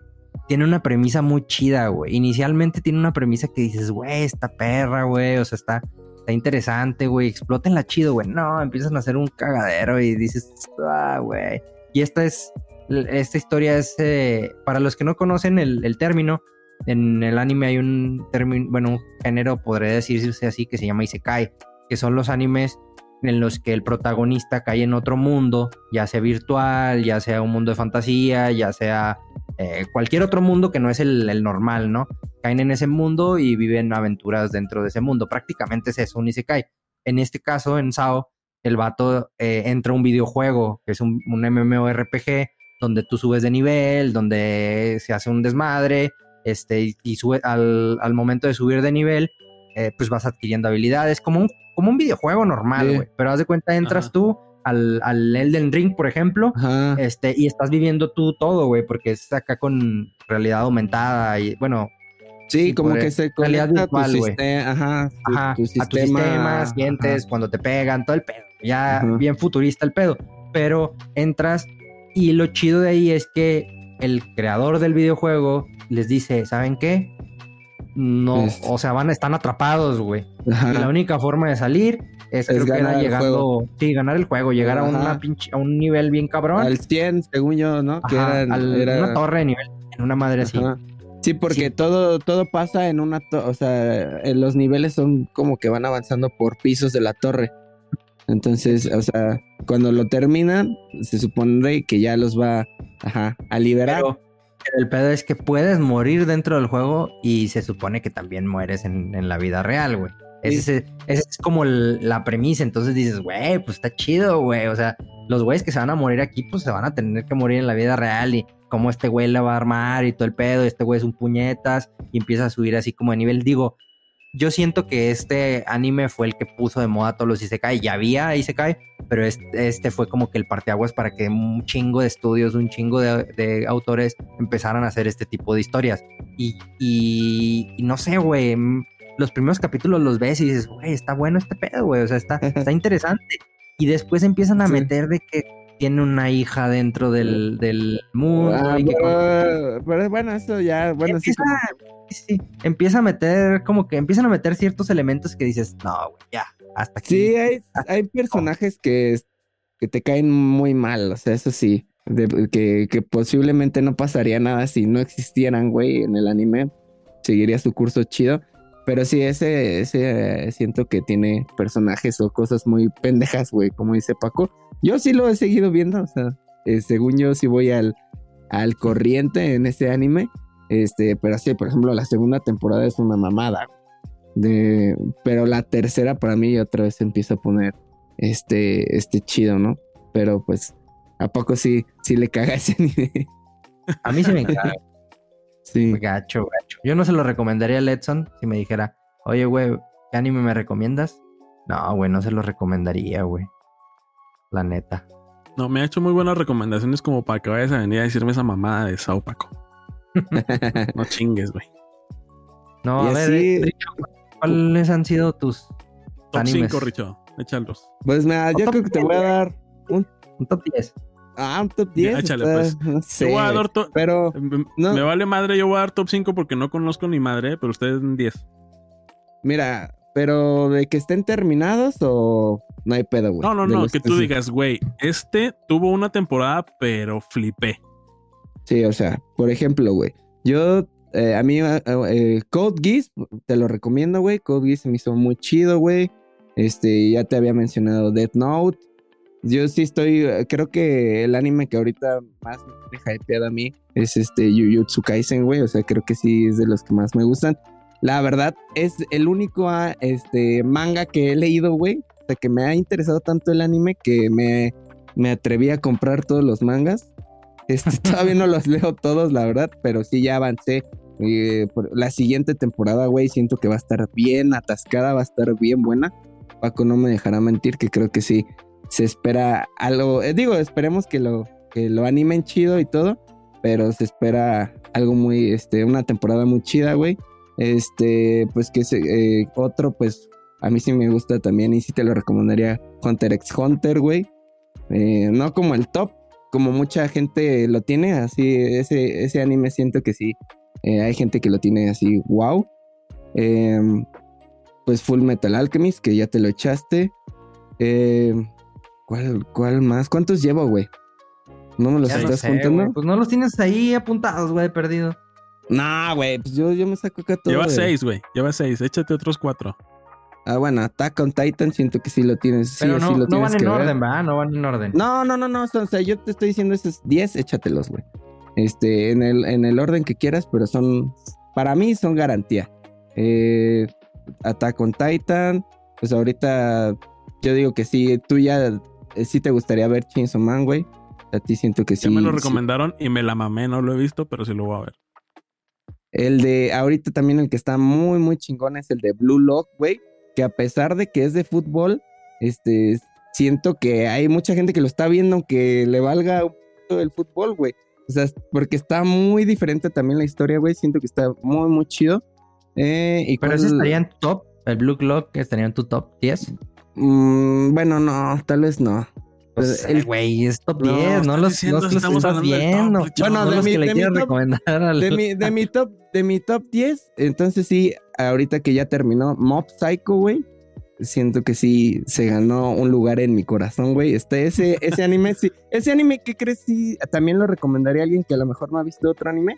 tiene una premisa muy chida, güey. Inicialmente tiene una premisa que dices, güey, esta perra, güey, o sea, está, está interesante, güey, la chido, güey. No, empiezan a hacer un cagadero y dices, ah, güey. Y esta es, esta historia es, eh, para los que no conocen el, término, en el anime hay un término, bueno, un género, podría decirse así, que se llama Isekai, que son los animes en los que el protagonista cae en otro mundo, ya sea virtual, ya sea un mundo de fantasía, ya sea eh, cualquier otro mundo que no es el, normal, ¿no? Caen en ese mundo y viven aventuras dentro de ese mundo. Prácticamente es eso, un Isekai. En este caso, en Sao, el vato eh, entra a un videojuego, que es un, un MMORPG, donde tú subes de nivel, donde se hace un desmadre, este, y, sube, al, al, momento de subir de nivel, eh, pues vas adquiriendo habilidades, como un, como un videojuego normal, güey. Pero haz de cuenta, entras tú al, al, Elden Ring, por ejemplo, este, y estás viviendo tú todo, güey, porque es acá con realidad aumentada y, bueno... Sí, como que se realidad virtual. Ajá, ajá, tu sistema, a tu sistema, sientes cuando te pegan, todo el pedo. Ya bien futurista el pedo. Pero entras y lo chido de ahí es que el creador del videojuego les dice, ¿saben qué? No, este. o sea, van, están atrapados, güey. La única forma de salir es, creo que era llegando, sí, ganar el juego, llegar a una pinche, a un nivel bien cabrón. Al 100, según yo, ¿no? que era... una torre de nivel, en una madre así. Sí, porque todo, todo pasa en una, o sea, los niveles son como que van avanzando por pisos de la torre. Entonces, o sea, cuando lo terminan, se supone que ya los va a liberar. Pero, el pedo es que puedes morir dentro del juego y se supone que también mueres en, la vida real, güey. Ese, es como la premisa. Entonces dices, güey, pues está chido, güey. O sea, los güeyes que se van a morir aquí, pues se van a tener que morir en la vida real. Y como este güey le va a armar y todo el pedo. Este güey es un puñetas y empieza a subir así como de nivel. Digo, yo siento que este anime fue el que puso de moda todos los Isekai. Ya había Isekai, pero este, fue como que el parteaguas para que un chingo de estudios, un chingo de, autores empezaran a hacer este tipo de historias. Y, y, no sé, güey, los primeros capítulos los ves y dices, güey, está bueno este pedo, güey, o sea, está, está interesante. Y después empiezan a meter de que tiene una hija dentro del, del mundo. Ah, pero, bueno, eso ya, bueno, empieza, sí, empieza a meter, como que empiezan a meter ciertos elementos que dices, no, güey, ya, hasta aquí. Sí, hay, hay personajes que, que te caen muy mal, o sea, eso sí, que, que posiblemente no pasaría nada si no existieran, güey, en el anime, seguiría su curso chido. Pero sí, ese, ese siento que tiene personajes o cosas muy pendejas, güey, como dice Paco. Yo sí lo he seguido viendo, o sea, eh, según yo sí voy al, al corriente en este anime. Este, pero sí, por ejemplo, la segunda temporada es una mamada. De, pero la tercera para mí otra vez empieza a poner este, este chido, ¿no? Pero pues, ¿a poco sí, sí le caga ese anime? A mí se me caga. Sí. Gacho, gacho. Yo no se lo recomendaría a Letson si me dijera, oye, güey, ¿qué anime me recomiendas? No, güey, no se lo recomendaría, güey. La neta. No, me ha hecho muy buenas recomendaciones como para que vayas a venir a decirme esa mamada de Sao Paco. no chingues, güey. No, a ver, eh, ¿cuáles han sido tus top 5, Richo? Échalos. Pues nada, yo creo que te voy a dar un, un top 10. Ah, un top 10. échale, pues. No sé, yo voy a dar top. Pero. Me, vale madre, yo voy a dar top 5 porque no conozco ni madre, pero ustedes en 10. Mira, pero de que estén terminados o no hay pedo, güey. No, no, no, que tú digas, güey, este tuvo una temporada, pero flipé. Sí, o sea, por ejemplo, güey, yo, eh, a mí, eh, eh, Code Geass, te lo recomiendo, güey. Code Geass se me hizo muy chido, güey. Este, ya te había mencionado Death Note. Yo sí estoy, creo que el anime que ahorita más me hypeado a mí es este Jujutsu Kaisen, güey. O sea, creo que sí es de los que más me gustan. La verdad, es el único ah, este, manga que he leído, güey. O sea, que me ha interesado tanto el anime que me, me atreví a comprar todos los mangas. Este, todavía no los leo todos, la verdad, pero sí ya avancé. Eh, la siguiente temporada, güey, siento que va a estar bien atascada, va a estar bien buena. Paco no me dejará mentir que creo que sí se espera algo, eh, digo, esperemos que lo, que lo animen chido y todo, pero se espera algo muy, este, una temporada muy chida, güey. Este, pues que se, eh, otro, pues a mí sí me gusta también y sí te lo recomendaría Hunter x Hunter, güey. Eh, no como el top, como mucha gente lo tiene, así, ese, ese anime siento que sí, hay gente que lo tiene así, wow. Em, pues Full Metal Alchemist, que ya te lo echaste. Eh, ¿Cuál, ¿Cuál más? ¿Cuántos llevo, güey? ¿No me los estás contando? Pues no los tienes ahí apuntados, güey, perdido. Nah, güey, pues yo, yo me saco acá todo. Lleva seis, güey. Lleva seis. Échate otros cuatro. Ah, bueno, Attack on Titan siento que sí lo tienes. Sí, Pero sí no, lo no tienes van que en ver. orden, ¿verdad? No van en orden. No, no, no, no. O sea, yo te estoy diciendo esos 10, échatelos, güey. Este, en el, en el orden que quieras, pero son. Para mí son garantía. Eh, Attack on Titan. Pues ahorita yo digo que sí. Tú ya sí te gustaría ver Chainsaw Man, güey. A ti siento que sí. ya me lo sí. recomendaron y me la mamé. No lo he visto, pero sí lo voy a ver. El de ahorita también el que está muy, muy chingón es el de Blue Lock, güey. Que a pesar de que es de fútbol, este, siento que hay mucha gente que lo está viendo aunque le valga un poquito el fútbol, güey. O sea, porque está muy diferente también la historia, güey. Siento que está muy, muy chido. Eh, y Pero ese estaría en tu top. El Blue Clock estaría en tu top 10. Mm, bueno, no, tal vez no. Pues, el- güey, es top No, 10. No, los, diciendo, no los estamos top, viendo. Bueno, Bueno, no de los mi- que le de mi quiero top- recomendar al- De mi, de mi top, de mi top 10, entonces sí, ahorita que ya terminó Mob Psycho, güey. Siento que sí se ganó un lugar en mi corazón, güey. Este, ese, ese anime, sí. Ese anime, ¿qué crees? Sí, también lo recomendaría a alguien que a lo mejor no ha visto otro anime.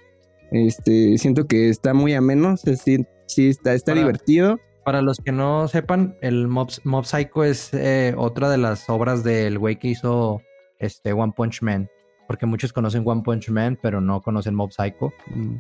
Este, siento que está muy ameno. Sí, sí está, está Para- divertido. Para los que no sepan, el Mob, Mob Psycho es eh, otra de las obras del güey que hizo este One Punch Man. Porque muchos conocen One Punch Man, pero no conocen Mob Psycho.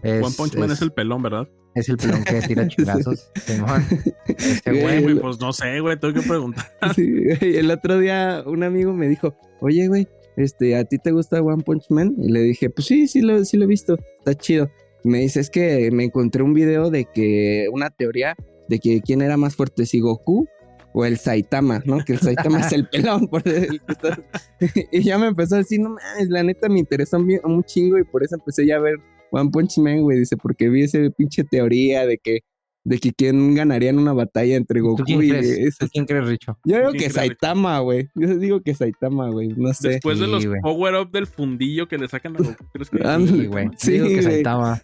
Es- One Punch Man es, es- el pelón, ¿verdad? Es el pelón que tira chingazos. Simón. Este Güey, pues no sé, güey. Tengo que preguntar. Sí, el otro día un amigo me dijo, oye, güey, este, ¿a ti te gusta One Punch Man? Y le dije, pues sí, sí lo, sí lo he visto, está chido. Me dice, es que me encontré un video de que, una teoría de que quién era más fuerte, si Goku o el Saitama, ¿no? Que el Saitama es el pelón. Por el que está- y ya me empezó a decir, no mames, la neta me interesó un, un chingo y por eso empecé ya a ver One Punch Man, güey. Dice, porque vi ese pinche teoría de que, de que quién ganaría en una batalla entre ¿tú Goku quién y crees? ese ¿Tú quién crees, Richo? yo digo ¿Quién que? Saitama, güey. Yo digo que Saitama, güey. No sé. Después de Sí, los güey. power-up del fundillo que le sacan a Goku, ¿crees que Sí, güey. Sí, Digo que. Saitama.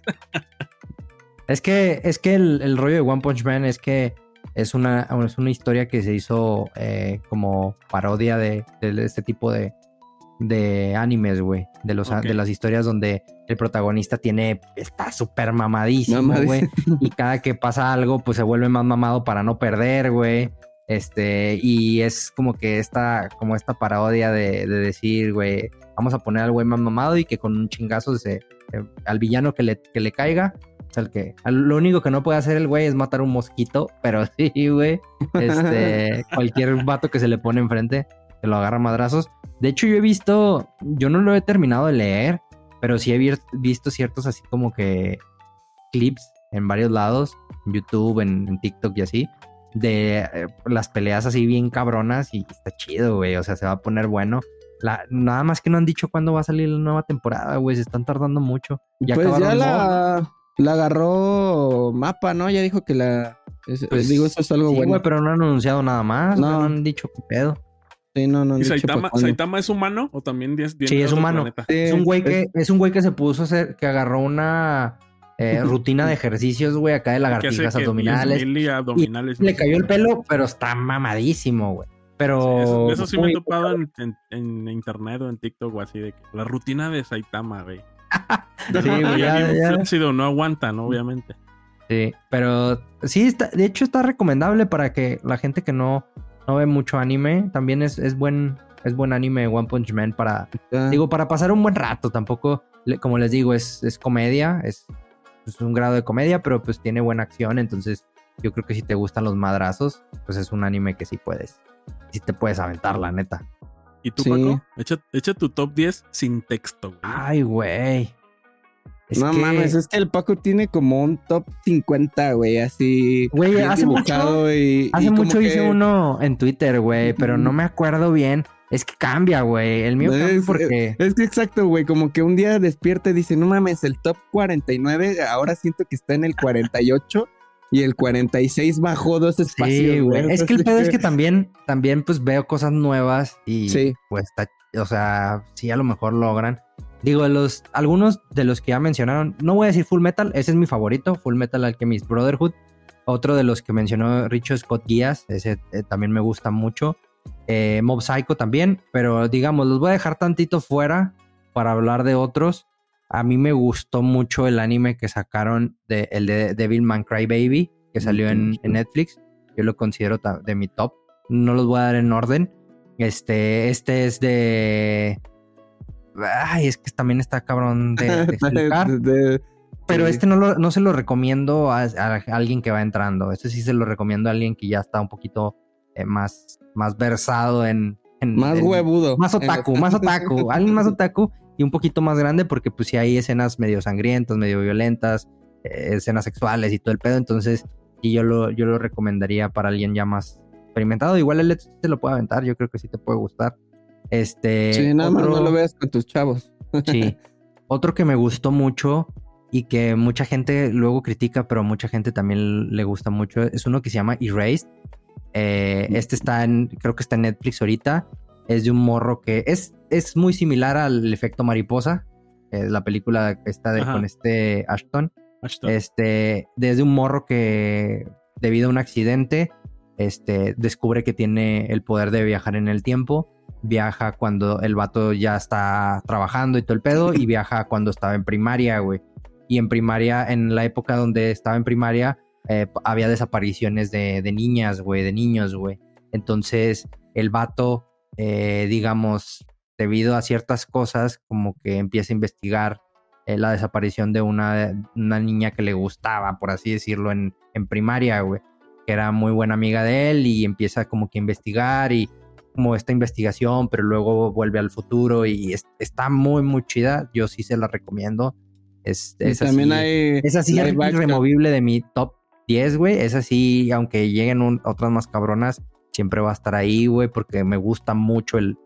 Es que, es que el, el rollo de One Punch Man es que es una, es una historia que se hizo eh, como parodia de, de este tipo de, de animes, güey. De, los, de las historias donde el protagonista tiene, está súper mamadísimo, güey. Y cada que pasa algo, pues se vuelve más mamado para no perder, güey. Este, y es como que esta, como esta parodia de, de decir, güey, vamos a poner al güey más mamado y que con un chingazo se, eh, al villano que le, que le caiga, o sea, el que, lo único que no puede hacer el güey es matar un mosquito, pero sí, güey, este, cualquier vato que se le pone enfrente, que lo agarra madrazos. De hecho, yo he visto, yo no lo he terminado de leer, pero sí he vi- visto ciertos así como que clips en varios lados, en YouTube, en, en TikTok y así, de eh, las peleas así bien cabronas y está chido, güey, o sea, se va a poner bueno. La, nada más que no han dicho cuándo va a salir la nueva temporada, güey, se están tardando mucho. Ya pues ya la, la agarró Mapa, ¿no? Ya dijo que la. es- Pues, digo, eso es algo Sí, bueno. güey, pero no han anunciado nada más, No. han dicho qué pedo. Sí, no, no. ¿Y Saitama. Saitama es humano o también viene Sí, es humano. Sí, Es un güey es- que, es un güey que se puso a hacer, que agarró una eh, rutina de ejercicios, güey, acá de Que hace lagartijas que abdominales. 10,000 y abdominales. Le cayó el pelo, pero está mamadísimo, güey. Pero. Eso, eso sí me he topado en, en- en internet o en TikTok o así de que la rutina de Saitama, güey. Sí, güey, ya, ya. flácido, no aguanta, ¿no? Obviamente. Sí, pero sí, está, de hecho está recomendable para que la gente que no, no ve mucho anime, también es, es buen es buen anime One Punch Man para, digo, para pasar un buen rato, tampoco, como les digo, es, es comedia, es, es un grado de comedia, pero pues tiene buena acción, entonces yo creo que si te gustan los madrazos, pues es un anime que sí puedes, sí te puedes aventar, la neta. ¿Y tú, Sí. Paco? Echa, echa tu top 10 sin texto, güey. Ay, güey. Es no que- mames, es que el Paco tiene como un top 50, güey, así. Güey, hace mucho- y, Hace y mucho hice que- uno en Twitter, güey, pero no me acuerdo bien. Es que cambia, güey. El mío cambia Es- porque. Es que exacto, güey, como que un día despierta y dice, no mames, el top 49, ahora siento que está en el 48 y el 46 bajó dos espacios. Sí, güey. Es que el pedo es que también, también, pues veo cosas nuevas y Sí. pues está, o sea, sí a lo mejor logran. Digo, los, algunos de los que ya mencionaron, no voy a decir Full Metal, ese es mi favorito, Full Metal Alchemist Brotherhood. Otro de los que mencionó Richo Scott Díaz, ese eh, también me gusta mucho. Eh, Mob Psycho también, pero digamos, los voy a dejar tantito fuera para hablar de otros. A mí me gustó mucho el anime que sacaron de el de Devilman Crybaby, que salió en, en Netflix. Yo lo considero de mi top. No los voy a dar en orden. Este, este es de. Ay, es que también está cabrón de, explicar. Pero este no, no se lo recomiendo a, alguien que va entrando. Este sí se lo recomiendo a alguien que ya está un poquito eh, más, más versado en. más huevudo. Más otaku, más otaku. alguien más otaku y un poquito más grande porque pues si hay escenas medio sangrientas, medio violentas, eh, escenas sexuales y todo el pedo. Entonces, y yo lo, yo lo recomendaría para alguien ya más experimentado. Igual el te lo puede aventar, yo creo que sí te puede gustar. Este. Sí, nada más no lo veas con tus chavos. sí. Otro que me gustó mucho y que mucha gente luego critica, pero mucha gente también le gusta mucho, es uno que se llama Erased. Eh, este está en, creo que está en Netflix ahorita. Es de un morro que es, es muy similar al efecto mariposa. Es la película está de, con este Ashton. Este, desde un morro que debido a un accidente, este, descubre que tiene el poder de viajar en el tiempo. Viaja cuando el vato ya está trabajando y todo el pedo, y viaja cuando estaba en primaria, güey. Y en primaria, en la época donde estaba en primaria, eh, había desapariciones de, niñas, güey, de niños, güey. Entonces, el vato, eh, digamos, debido a ciertas cosas, como que empieza a investigar eh, la desaparición de una, una, niña que le gustaba, por así decirlo, en, en primaria, güey, que era muy buena amiga de él y empieza como que a investigar y como esta investigación, pero luego vuelve al futuro y está muy, muy chida. Yo sí se la recomiendo. Es, es también así, hay. Es así, irremovible de mi top 10, güey. Es así, aunque lleguen otras más cabronas, siempre va a estar ahí, güey, porque me gusta mucho el,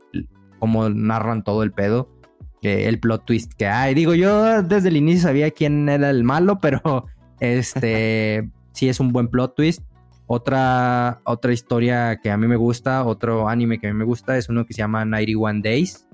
cómo narran todo el pedo el plot twist que hay. Digo, yo desde el inicio sabía quién era el malo, pero este sí es un buen plot twist. Otra, otra historia que a mí me gusta, otro anime que a mí me gusta, es uno que se llama 91 Days.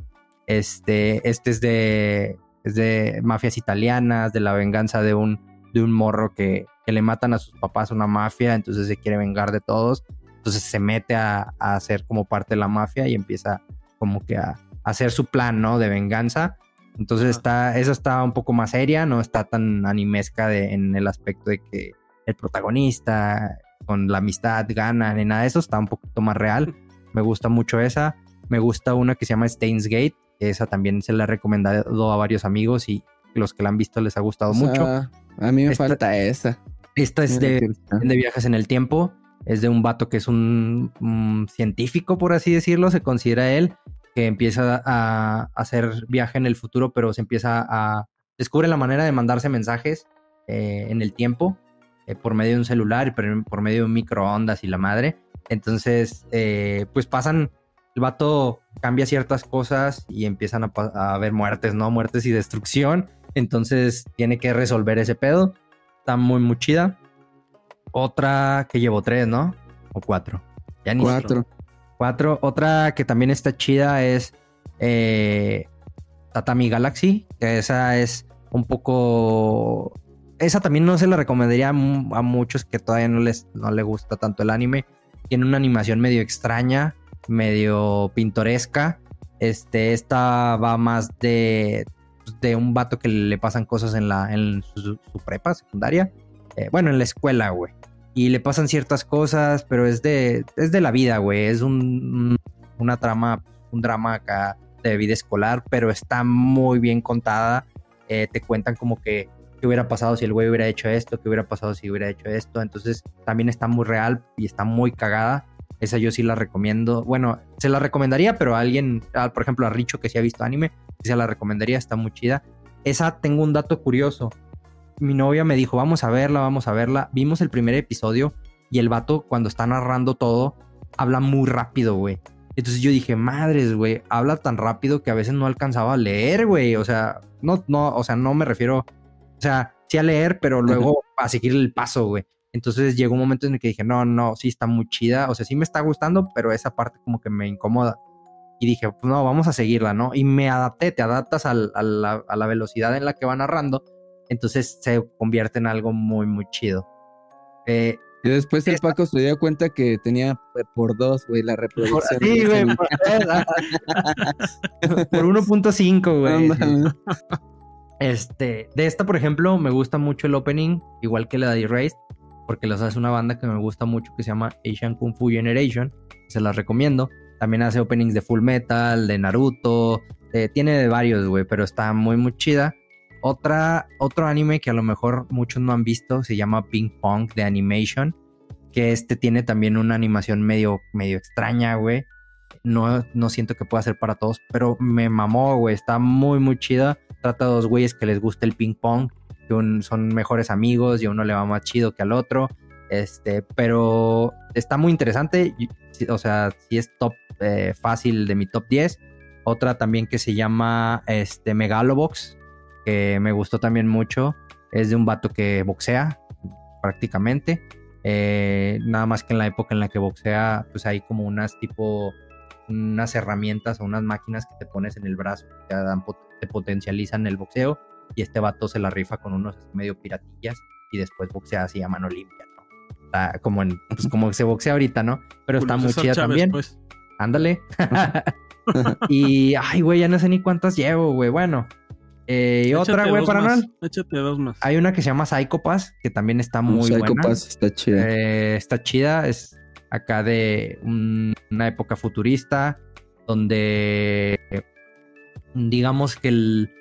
Este, este es de, es de mafias italianas, de la venganza de un, de un morro que, que le matan a sus papás a una mafia, entonces se quiere vengar de todos. Entonces se mete a, a ser como parte de la mafia y empieza como que a, hacer su plan, ¿no? De venganza. Entonces está, esa está un poco más seria, no está tan animesca en el aspecto de que el protagonista con la amistad gana ni nada de eso, está un poquito más real. Me gusta mucho esa. Me gusta una que se llama Stains Gate, esa también se la he recomendado a varios amigos y los que la han visto les ha gustado mucho. A mí me falta esa. Esta es de, de, viajes en el tiempo. Es de un vato que es un científico, por así decirlo, se considera él, que empieza a hacer viaje en el futuro, pero se empieza a... descubre la manera de mandarse mensajes eh, en el tiempo eh, por medio de un celular, por medio de un microondas y la madre. Entonces, eh, pues pasan, el vato cambia ciertas cosas y empiezan a, a, haber muertes, ¿no? Muertes y destrucción. Entonces tiene que resolver ese pedo. Está muy, muy chida. Otra que llevo tres, ¿no? O cuatro. Ya ni Cuatro. Otra que también está chida es eh, Tatami Galaxy. Que esa es un poco. Esa también no se la recomendaría a, muchos que todavía no les no le gusta tanto el anime. Tiene una animación medio extraña, medio pintoresca. Este, esta va más de, de un vato que le pasan cosas en la en su, prepa secundaria. Eh, bueno, en la escuela, güey y le pasan ciertas cosas, pero es de, es de la vida, güey. Es un, una trama, un drama acá de vida escolar, pero está muy bien contada. Eh, te cuentan como que qué hubiera pasado si el güey hubiera hecho esto, qué hubiera pasado si hubiera hecho esto. Entonces también está muy real y está muy cagada. Esa yo sí la recomiendo. Bueno, se la recomendaría, pero a alguien, por ejemplo a Richo que sí ha visto anime, se la recomendaría, está muy chida. Esa tengo un dato curioso mi novia me dijo, vamos a verla, vamos a verla. Vimos el primer episodio y el vato cuando está narrando todo, habla muy rápido, güey. Entonces yo dije, madres, güey, habla tan rápido que a veces no alcanzaba a leer, güey. O sea, no, no, o sea, no me refiero, o sea, sí a leer, pero luego a seguir el paso, güey. Entonces llegó un momento en el que dije, no, no, sí está muy chida. O sea, sí me está gustando, pero esa parte como que me incomoda. Y dije, pues no, vamos a seguirla, ¿no? Y me adapté, te adaptas a, la, a la velocidad en la que va narrando entonces se convierte en algo muy, muy chido. Eh, y después el Paco se dio cuenta que tenía por dos, güey, la reproducción. Sí, güey, por, 1.5, güey. Este, de esta, por ejemplo, me gusta mucho el opening, igual que la de Erased, porque los hace una banda que me gusta mucho que se llama Asian Kung Fu Generation. Se las recomiendo. También hace openings de Full Metal, de Naruto. eh, tiene de varios, güey, pero está muy, muy chida. Otra, otro anime que a lo mejor muchos no han visto se llama Ping Pong de Animation. Que este tiene también una animación medio, medio extraña, güey. No, no siento que pueda ser para todos, pero me mamó, güey. Está muy, muy chida. Trata de dos güeyes que les gusta el ping pong, que son mejores amigos y a uno le va más chido que al otro. Este, pero está muy interesante. O sea, sí es top eh, fácil de mi top 10. Otra también que se llama este, Megalobox, que me gustó también mucho. Es de un vato que boxea prácticamente. Eh, nada más que en la época en la que boxea, pues hay como unas tipo, unas herramientas o unas máquinas que te pones en el brazo, que te, dan, te potencializan el boxeo. Y este vato se la rifa con unos medio piratillas y después boxea así a mano limpia, ¿no? Está como en, pues como se boxea ahorita, ¿no? Pero está muy César chida también. pues. Ándale. y, ay, güey, ya no sé ni cuántas llevo, güey. Bueno. Eh, y otra, güey, dos para más, no. Échate dos más. Hay una que se llama Psychopass, que también está muy Psycho buena. Pass está chida. Eh, está chida, es acá de un- una época futurista, donde digamos que, el,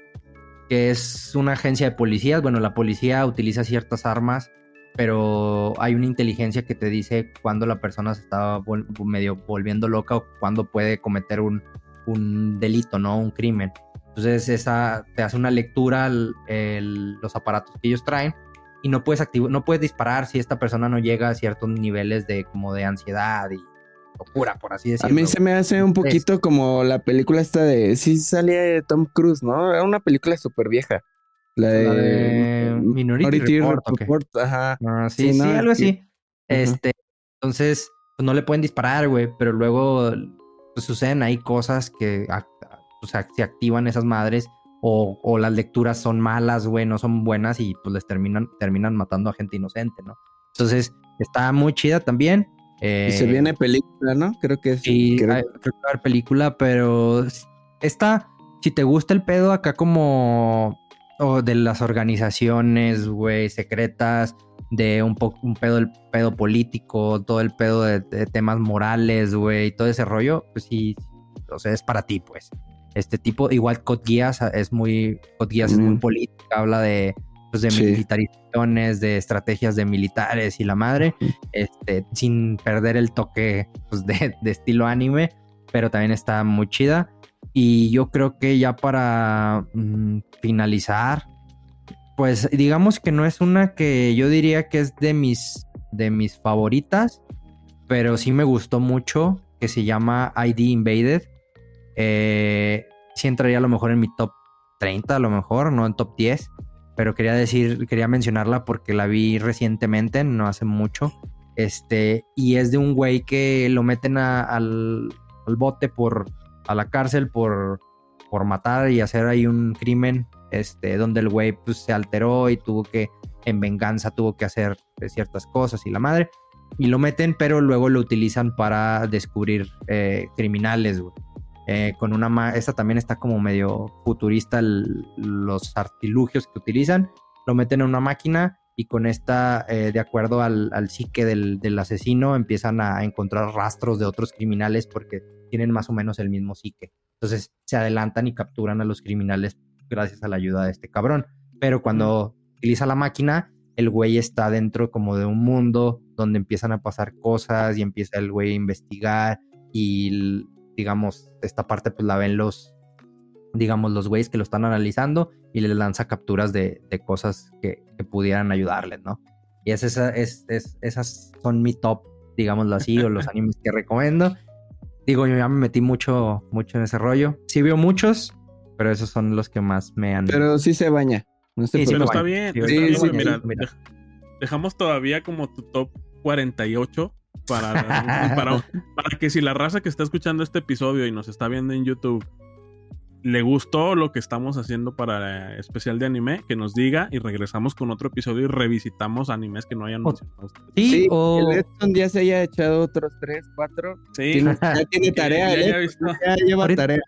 que es una agencia de policías. Bueno, la policía utiliza ciertas armas, pero hay una inteligencia que te dice cuándo la persona se está vol- medio volviendo loca o cuándo puede cometer un, un delito, ¿no? Un crimen. Entonces esa te hace una lectura el- el- los aparatos que ellos traen y no puedes activar, no puedes disparar si esta persona no llega a ciertos niveles de como de ansiedad y locura, por así A decirlo. mí se me hace un poquito como la película esta de... Sí salía de Tom Cruise, ¿no? Era una película súper vieja. La de... La de Minority Report, ¿o qué? Report, ajá. Ah, sí, Sí, sí, ¿no? algo así. Y- Este, entonces, pues no le pueden disparar, güey, pero luego pues, suceden ahí cosas que ac- sea, se activan esas madres o, o las lecturas son malas, güey, no son buenas y pues les terminan, terminan matando a gente inocente, ¿no? Entonces, está muy chida también. Y se eh, viene película, ¿no? Creo que es... Sí, creo- hay- creo que va a haber película, pero esta, si te gusta el pedo acá como o de las organizaciones, güey, secretas, de un poco un pedo, el pedo político, todo el pedo de, de temas morales, güey, todo ese rollo, pues sí, o sea, es para ti, pues. Este tipo, igual Code Geass es muy, Code Geass es muy Mm. política, habla de, pues, de Sí. militarizaciones, de estrategias de militares y la madre, este, sin perder el toque pues, de, de estilo anime, pero también está muy chida. Y yo creo que ya para mm, finalizar, pues digamos que no es una que yo diría que es de mis, de mis favoritas, pero sí me gustó mucho, que se llama ID Invaded. Eh, sí entraría a lo mejor en mi top 30, a lo mejor, no en top 10, pero quería decir, quería mencionarla porque la vi recientemente, no hace mucho. Este, y es de un güey que lo meten al bote por, a la cárcel por, por matar y hacer ahí un crimen, este, donde el güey pues se alteró y tuvo que, en venganza, tuvo que hacer eh, ciertas cosas y la madre. Y lo meten, pero luego lo utilizan para descubrir eh, criminales, güey. Eh, con una ma- esta también está como medio futurista el- los artilugios que utilizan lo meten en una máquina y con esta eh, de acuerdo al, al psique del, del asesino empiezan a encontrar rastros de otros criminales porque tienen más o menos el mismo psique. Entonces se adelantan y capturan a los criminales gracias a la ayuda de este cabrón. Pero cuando utiliza la máquina el güey está dentro como de un mundo donde empiezan a pasar cosas y empieza el güey a investigar y digamos esta parte pues la ven los digamos los güeyes que lo están analizando y les lanza capturas de, de cosas que, que pudieran ayudarles, ¿no? Y es esa, es, es- esas son mi top, digámoslo así, o los animes que recomiendo. Digo, yo ya me metí mucho, mucho en ese rollo. Sí veo muchos, pero esos son los que más me han... Pero sí se baña. No se Sí, sí, Pero está bien, sí, está bien, sí, mira, sí, mira. dej- dejamos todavía como tu top 48 para, para, para que si la raza que está escuchando este episodio y nos está viendo en YouTube le gustó lo que estamos haciendo para el especial de anime, que nos diga y regresamos con otro episodio y revisitamos animes que no hayan mencionado. Sí, Sí, o... el Edson ya se haya echado otros tres, cuatro. Sí, Tiene- ya tiene tarea, ya, ya lleva Ahorita- tarea.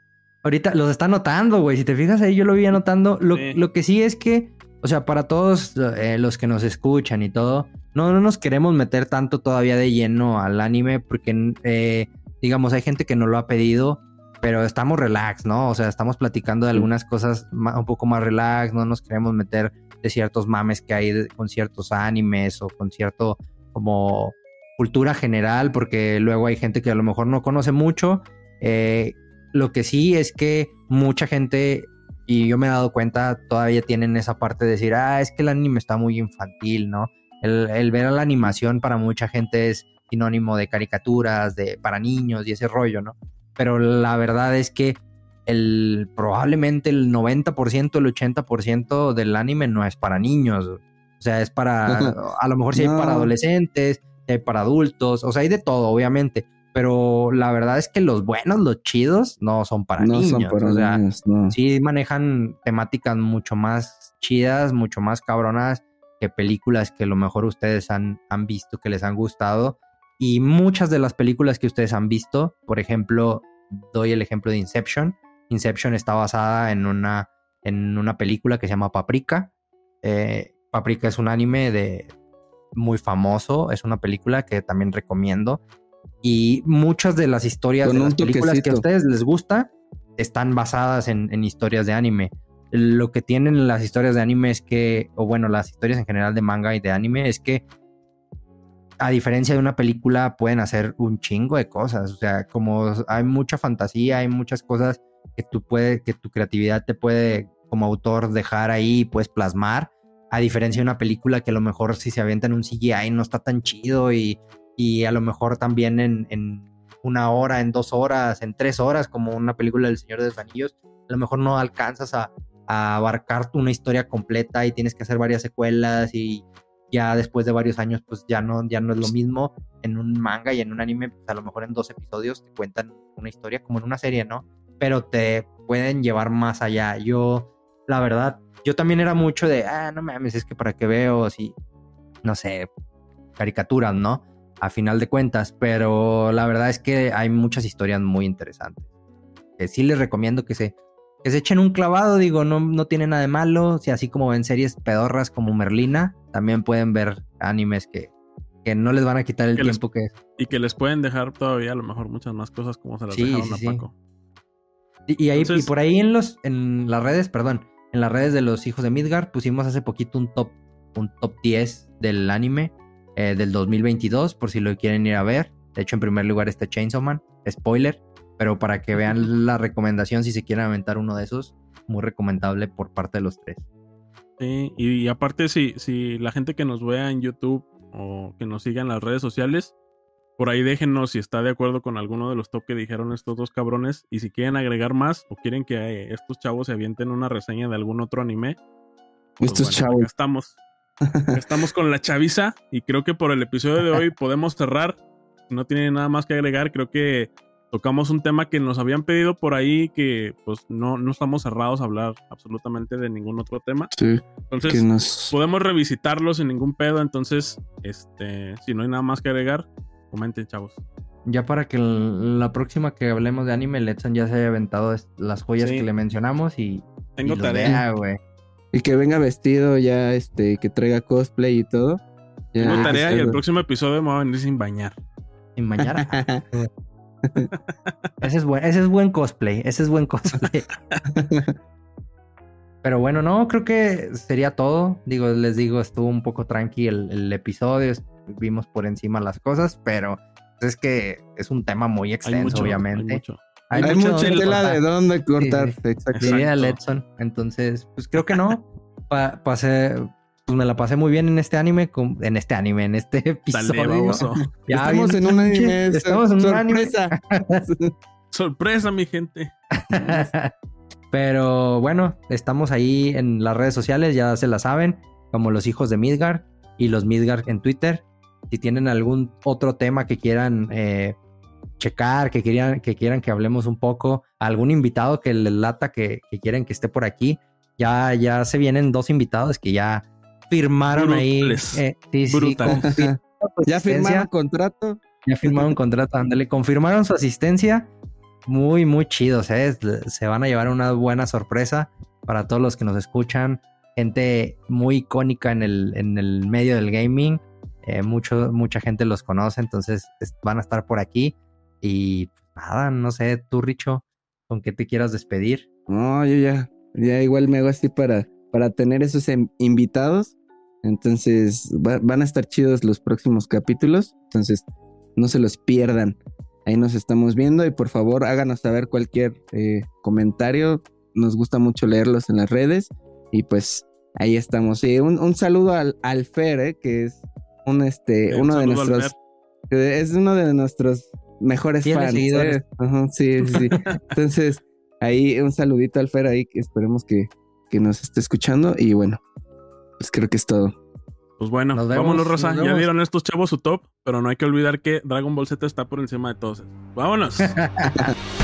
ahorita los está anotando, güey. Si te fijas ahí, yo lo vi anotando. Lo, Sí. lo que sí es que, o sea, para todos eh, los que nos escuchan y todo, no, no nos queremos meter tanto todavía de lleno al anime porque, eh, digamos, hay gente que nos lo ha pedido, pero estamos relax, ¿no? O sea, estamos platicando de algunas cosas un poco más relax, no nos queremos meter de ciertos mames que hay de- con ciertos animes o con cierto como cultura general, porque luego hay gente que a lo mejor no conoce mucho. Eh, lo que sí es que mucha gente, y yo me he dado cuenta, todavía tienen esa parte de decir, ah, es que el anime está muy infantil, ¿no? El, el ver a la animación para mucha gente es sinónimo de caricaturas, de para niños y ese rollo, ¿no? Pero la verdad es que el, probablemente el 90%, el 80% del anime no es para niños. O sea, es para, a lo mejor sí hay No. para adolescentes, hay para adultos, o sea, hay de todo, obviamente. Pero la verdad es que los buenos, los chidos, no son para no niños. son para o sea, niños, no. sí manejan temáticas mucho más chidas, mucho más cabronas que películas que a lo mejor ustedes han, han visto, que les han gustado. Y muchas de las películas que ustedes han visto, por ejemplo, doy el ejemplo de Inception. Inception está basada en una, en una película que se llama Paprika. Eh, Paprika es un anime de muy famoso, es una película que también recomiendo. Y muchas de las historias Con de las películas que a ustedes les gusta están basadas en, en historias de anime. Lo que tienen las historias de anime es que, o bueno, las historias en general de manga y de anime es que a diferencia de una película pueden hacer un chingo de cosas. O sea, como hay mucha fantasía, hay muchas cosas que tú puedes, que tu creatividad te puede como autor dejar ahí y puedes plasmar. A diferencia de una película que a lo mejor si se avienta en un CGI no está tan chido y, y a lo mejor también en, en una hora, en dos horas, en tres horas, como una película del Señor de los Anillos, a lo mejor no alcanzas a, a abarcar una historia completa y tienes que hacer varias secuelas y ya después de varios años pues ya no, ya no es lo mismo en un manga y en un anime, pues a lo mejor en dos episodios te cuentan una historia como en una serie, ¿no? Pero te pueden llevar más allá. Yo, la verdad, yo también era mucho de, ah, no mames, es que para qué veo así, no sé, caricaturas, ¿no? A final de cuentas, pero la verdad es que hay muchas historias muy interesantes. Que sí les recomiendo que se, que se echen un clavado, digo, no, no tiene nada de malo. Si así como ven series pedorras como Merlina, también pueden ver animes que, que no les van a quitar el Que les- tiempo que Y que les pueden dejar todavía a lo mejor muchas más cosas como se las Sí, dejaron sí, a sí. Paco. Y, y ahí, Entonces- y por ahí en los, en las redes, perdón, en las redes de los hijos de Midgard pusimos hace poquito un top, un top 10 del anime eh, del 2022, por si lo quieren ir a ver. De hecho, en primer lugar está Chainsaw Man, spoiler, pero para que vean la recomendación si se quieren aventar uno de esos, muy recomendable por parte de los tres. Sí, y, y aparte, si, si la gente que nos vea en YouTube o que nos siga en las redes sociales, por ahí déjenos si está de acuerdo con alguno de los top que dijeron estos dos cabrones. Y si quieren agregar más o quieren que eh, estos chavos se avienten una reseña de algún otro anime. pues Estos bueno, chavos. acá estamos. Acá estamos con la chaviza. Y creo que por el episodio de hoy podemos cerrar. Si no tienen nada más que agregar, creo que tocamos un tema que nos habían pedido por ahí que pues no, no estamos cerrados a hablar absolutamente de ningún otro tema. Sí, Entonces, que nos... podemos revisitarlo sin ningún pedo. Entonces, este, si no hay nada más que agregar, comenten, chavos. Ya para que el- la próxima que hablemos de anime, Letson ya se haya aventado las joyas Sí. que le mencionamos y, Tengo y tarea. güey. Y que venga vestido ya, este, que traiga cosplay y todo. Ya, Tengo tarea y el hacerlo. próximo episodio me voy a venir sin bañar. Sin mañana. Ese es buen, ese es buen cosplay, ese es buen cosplay. Pero bueno, no, creo que sería todo. Digo, les digo, estuvo un poco tranqui el, el episodio, vimos por encima las cosas, pero es que es un tema muy Hay extenso, mucho, obviamente. hay mucho. Hay, mucho mucha tela cortar, de dónde cortar. Sí, sí. Exacto. diría. Letson. Entonces, pues creo que no. Pa- pasé, pues me la pasé muy bien en este anime, con- en este anime, en este Dale, episodio. Ya Estamos bien en un anime. Estamos en un anime. sorpresa. Sorpresa, mi gente. Pero bueno, estamos ahí en las redes sociales, ya se la saben, como los hijos de Midgard y los Midgard en Twitter. Si tienen algún otro tema que quieran eh, checar, que quieran, que quieran que hablemos un poco, algún invitado que les lata que, que quieren que esté por aquí, ya, ya se vienen dos invitados que ya firmaron Brutales. ahí. eh, sí, sí, ya firmaron contrato. Ya firmaron contrato, ándale, confirmaron su asistencia muy, muy chidos, ¿eh? Se van a llevar una buena sorpresa para todos los que nos escuchan. Gente muy icónica en el, en el medio del gaming. Eh, mucho, mucha gente los conoce, entonces van a estar por aquí. Y nada, no sé, tú, Richo, ¿con qué te quieras despedir? No, yo ya, ya igual me hago así para, para tener esos em, invitados. Entonces van a estar chidos los próximos capítulos. Entonces no se los pierdan. Ahí nos estamos viendo y por favor háganos saber cualquier eh, comentario. Nos gusta mucho leerlos en las redes. Y pues ahí estamos. Y un, saludo al, al Fer, eh, que es un este, uno de nuestros. Es uno de nuestros mejores fans. ¿eh? sí, sí. Entonces, ahí un saludito al Fer ahí, que esperemos que, que nos esté escuchando. Y bueno, pues creo que es todo. Pues bueno, vámonos, Rosa. Ya vieron estos chavos su top, pero no hay que olvidar que Dragon Ball Z está por encima de todos. Vámonos.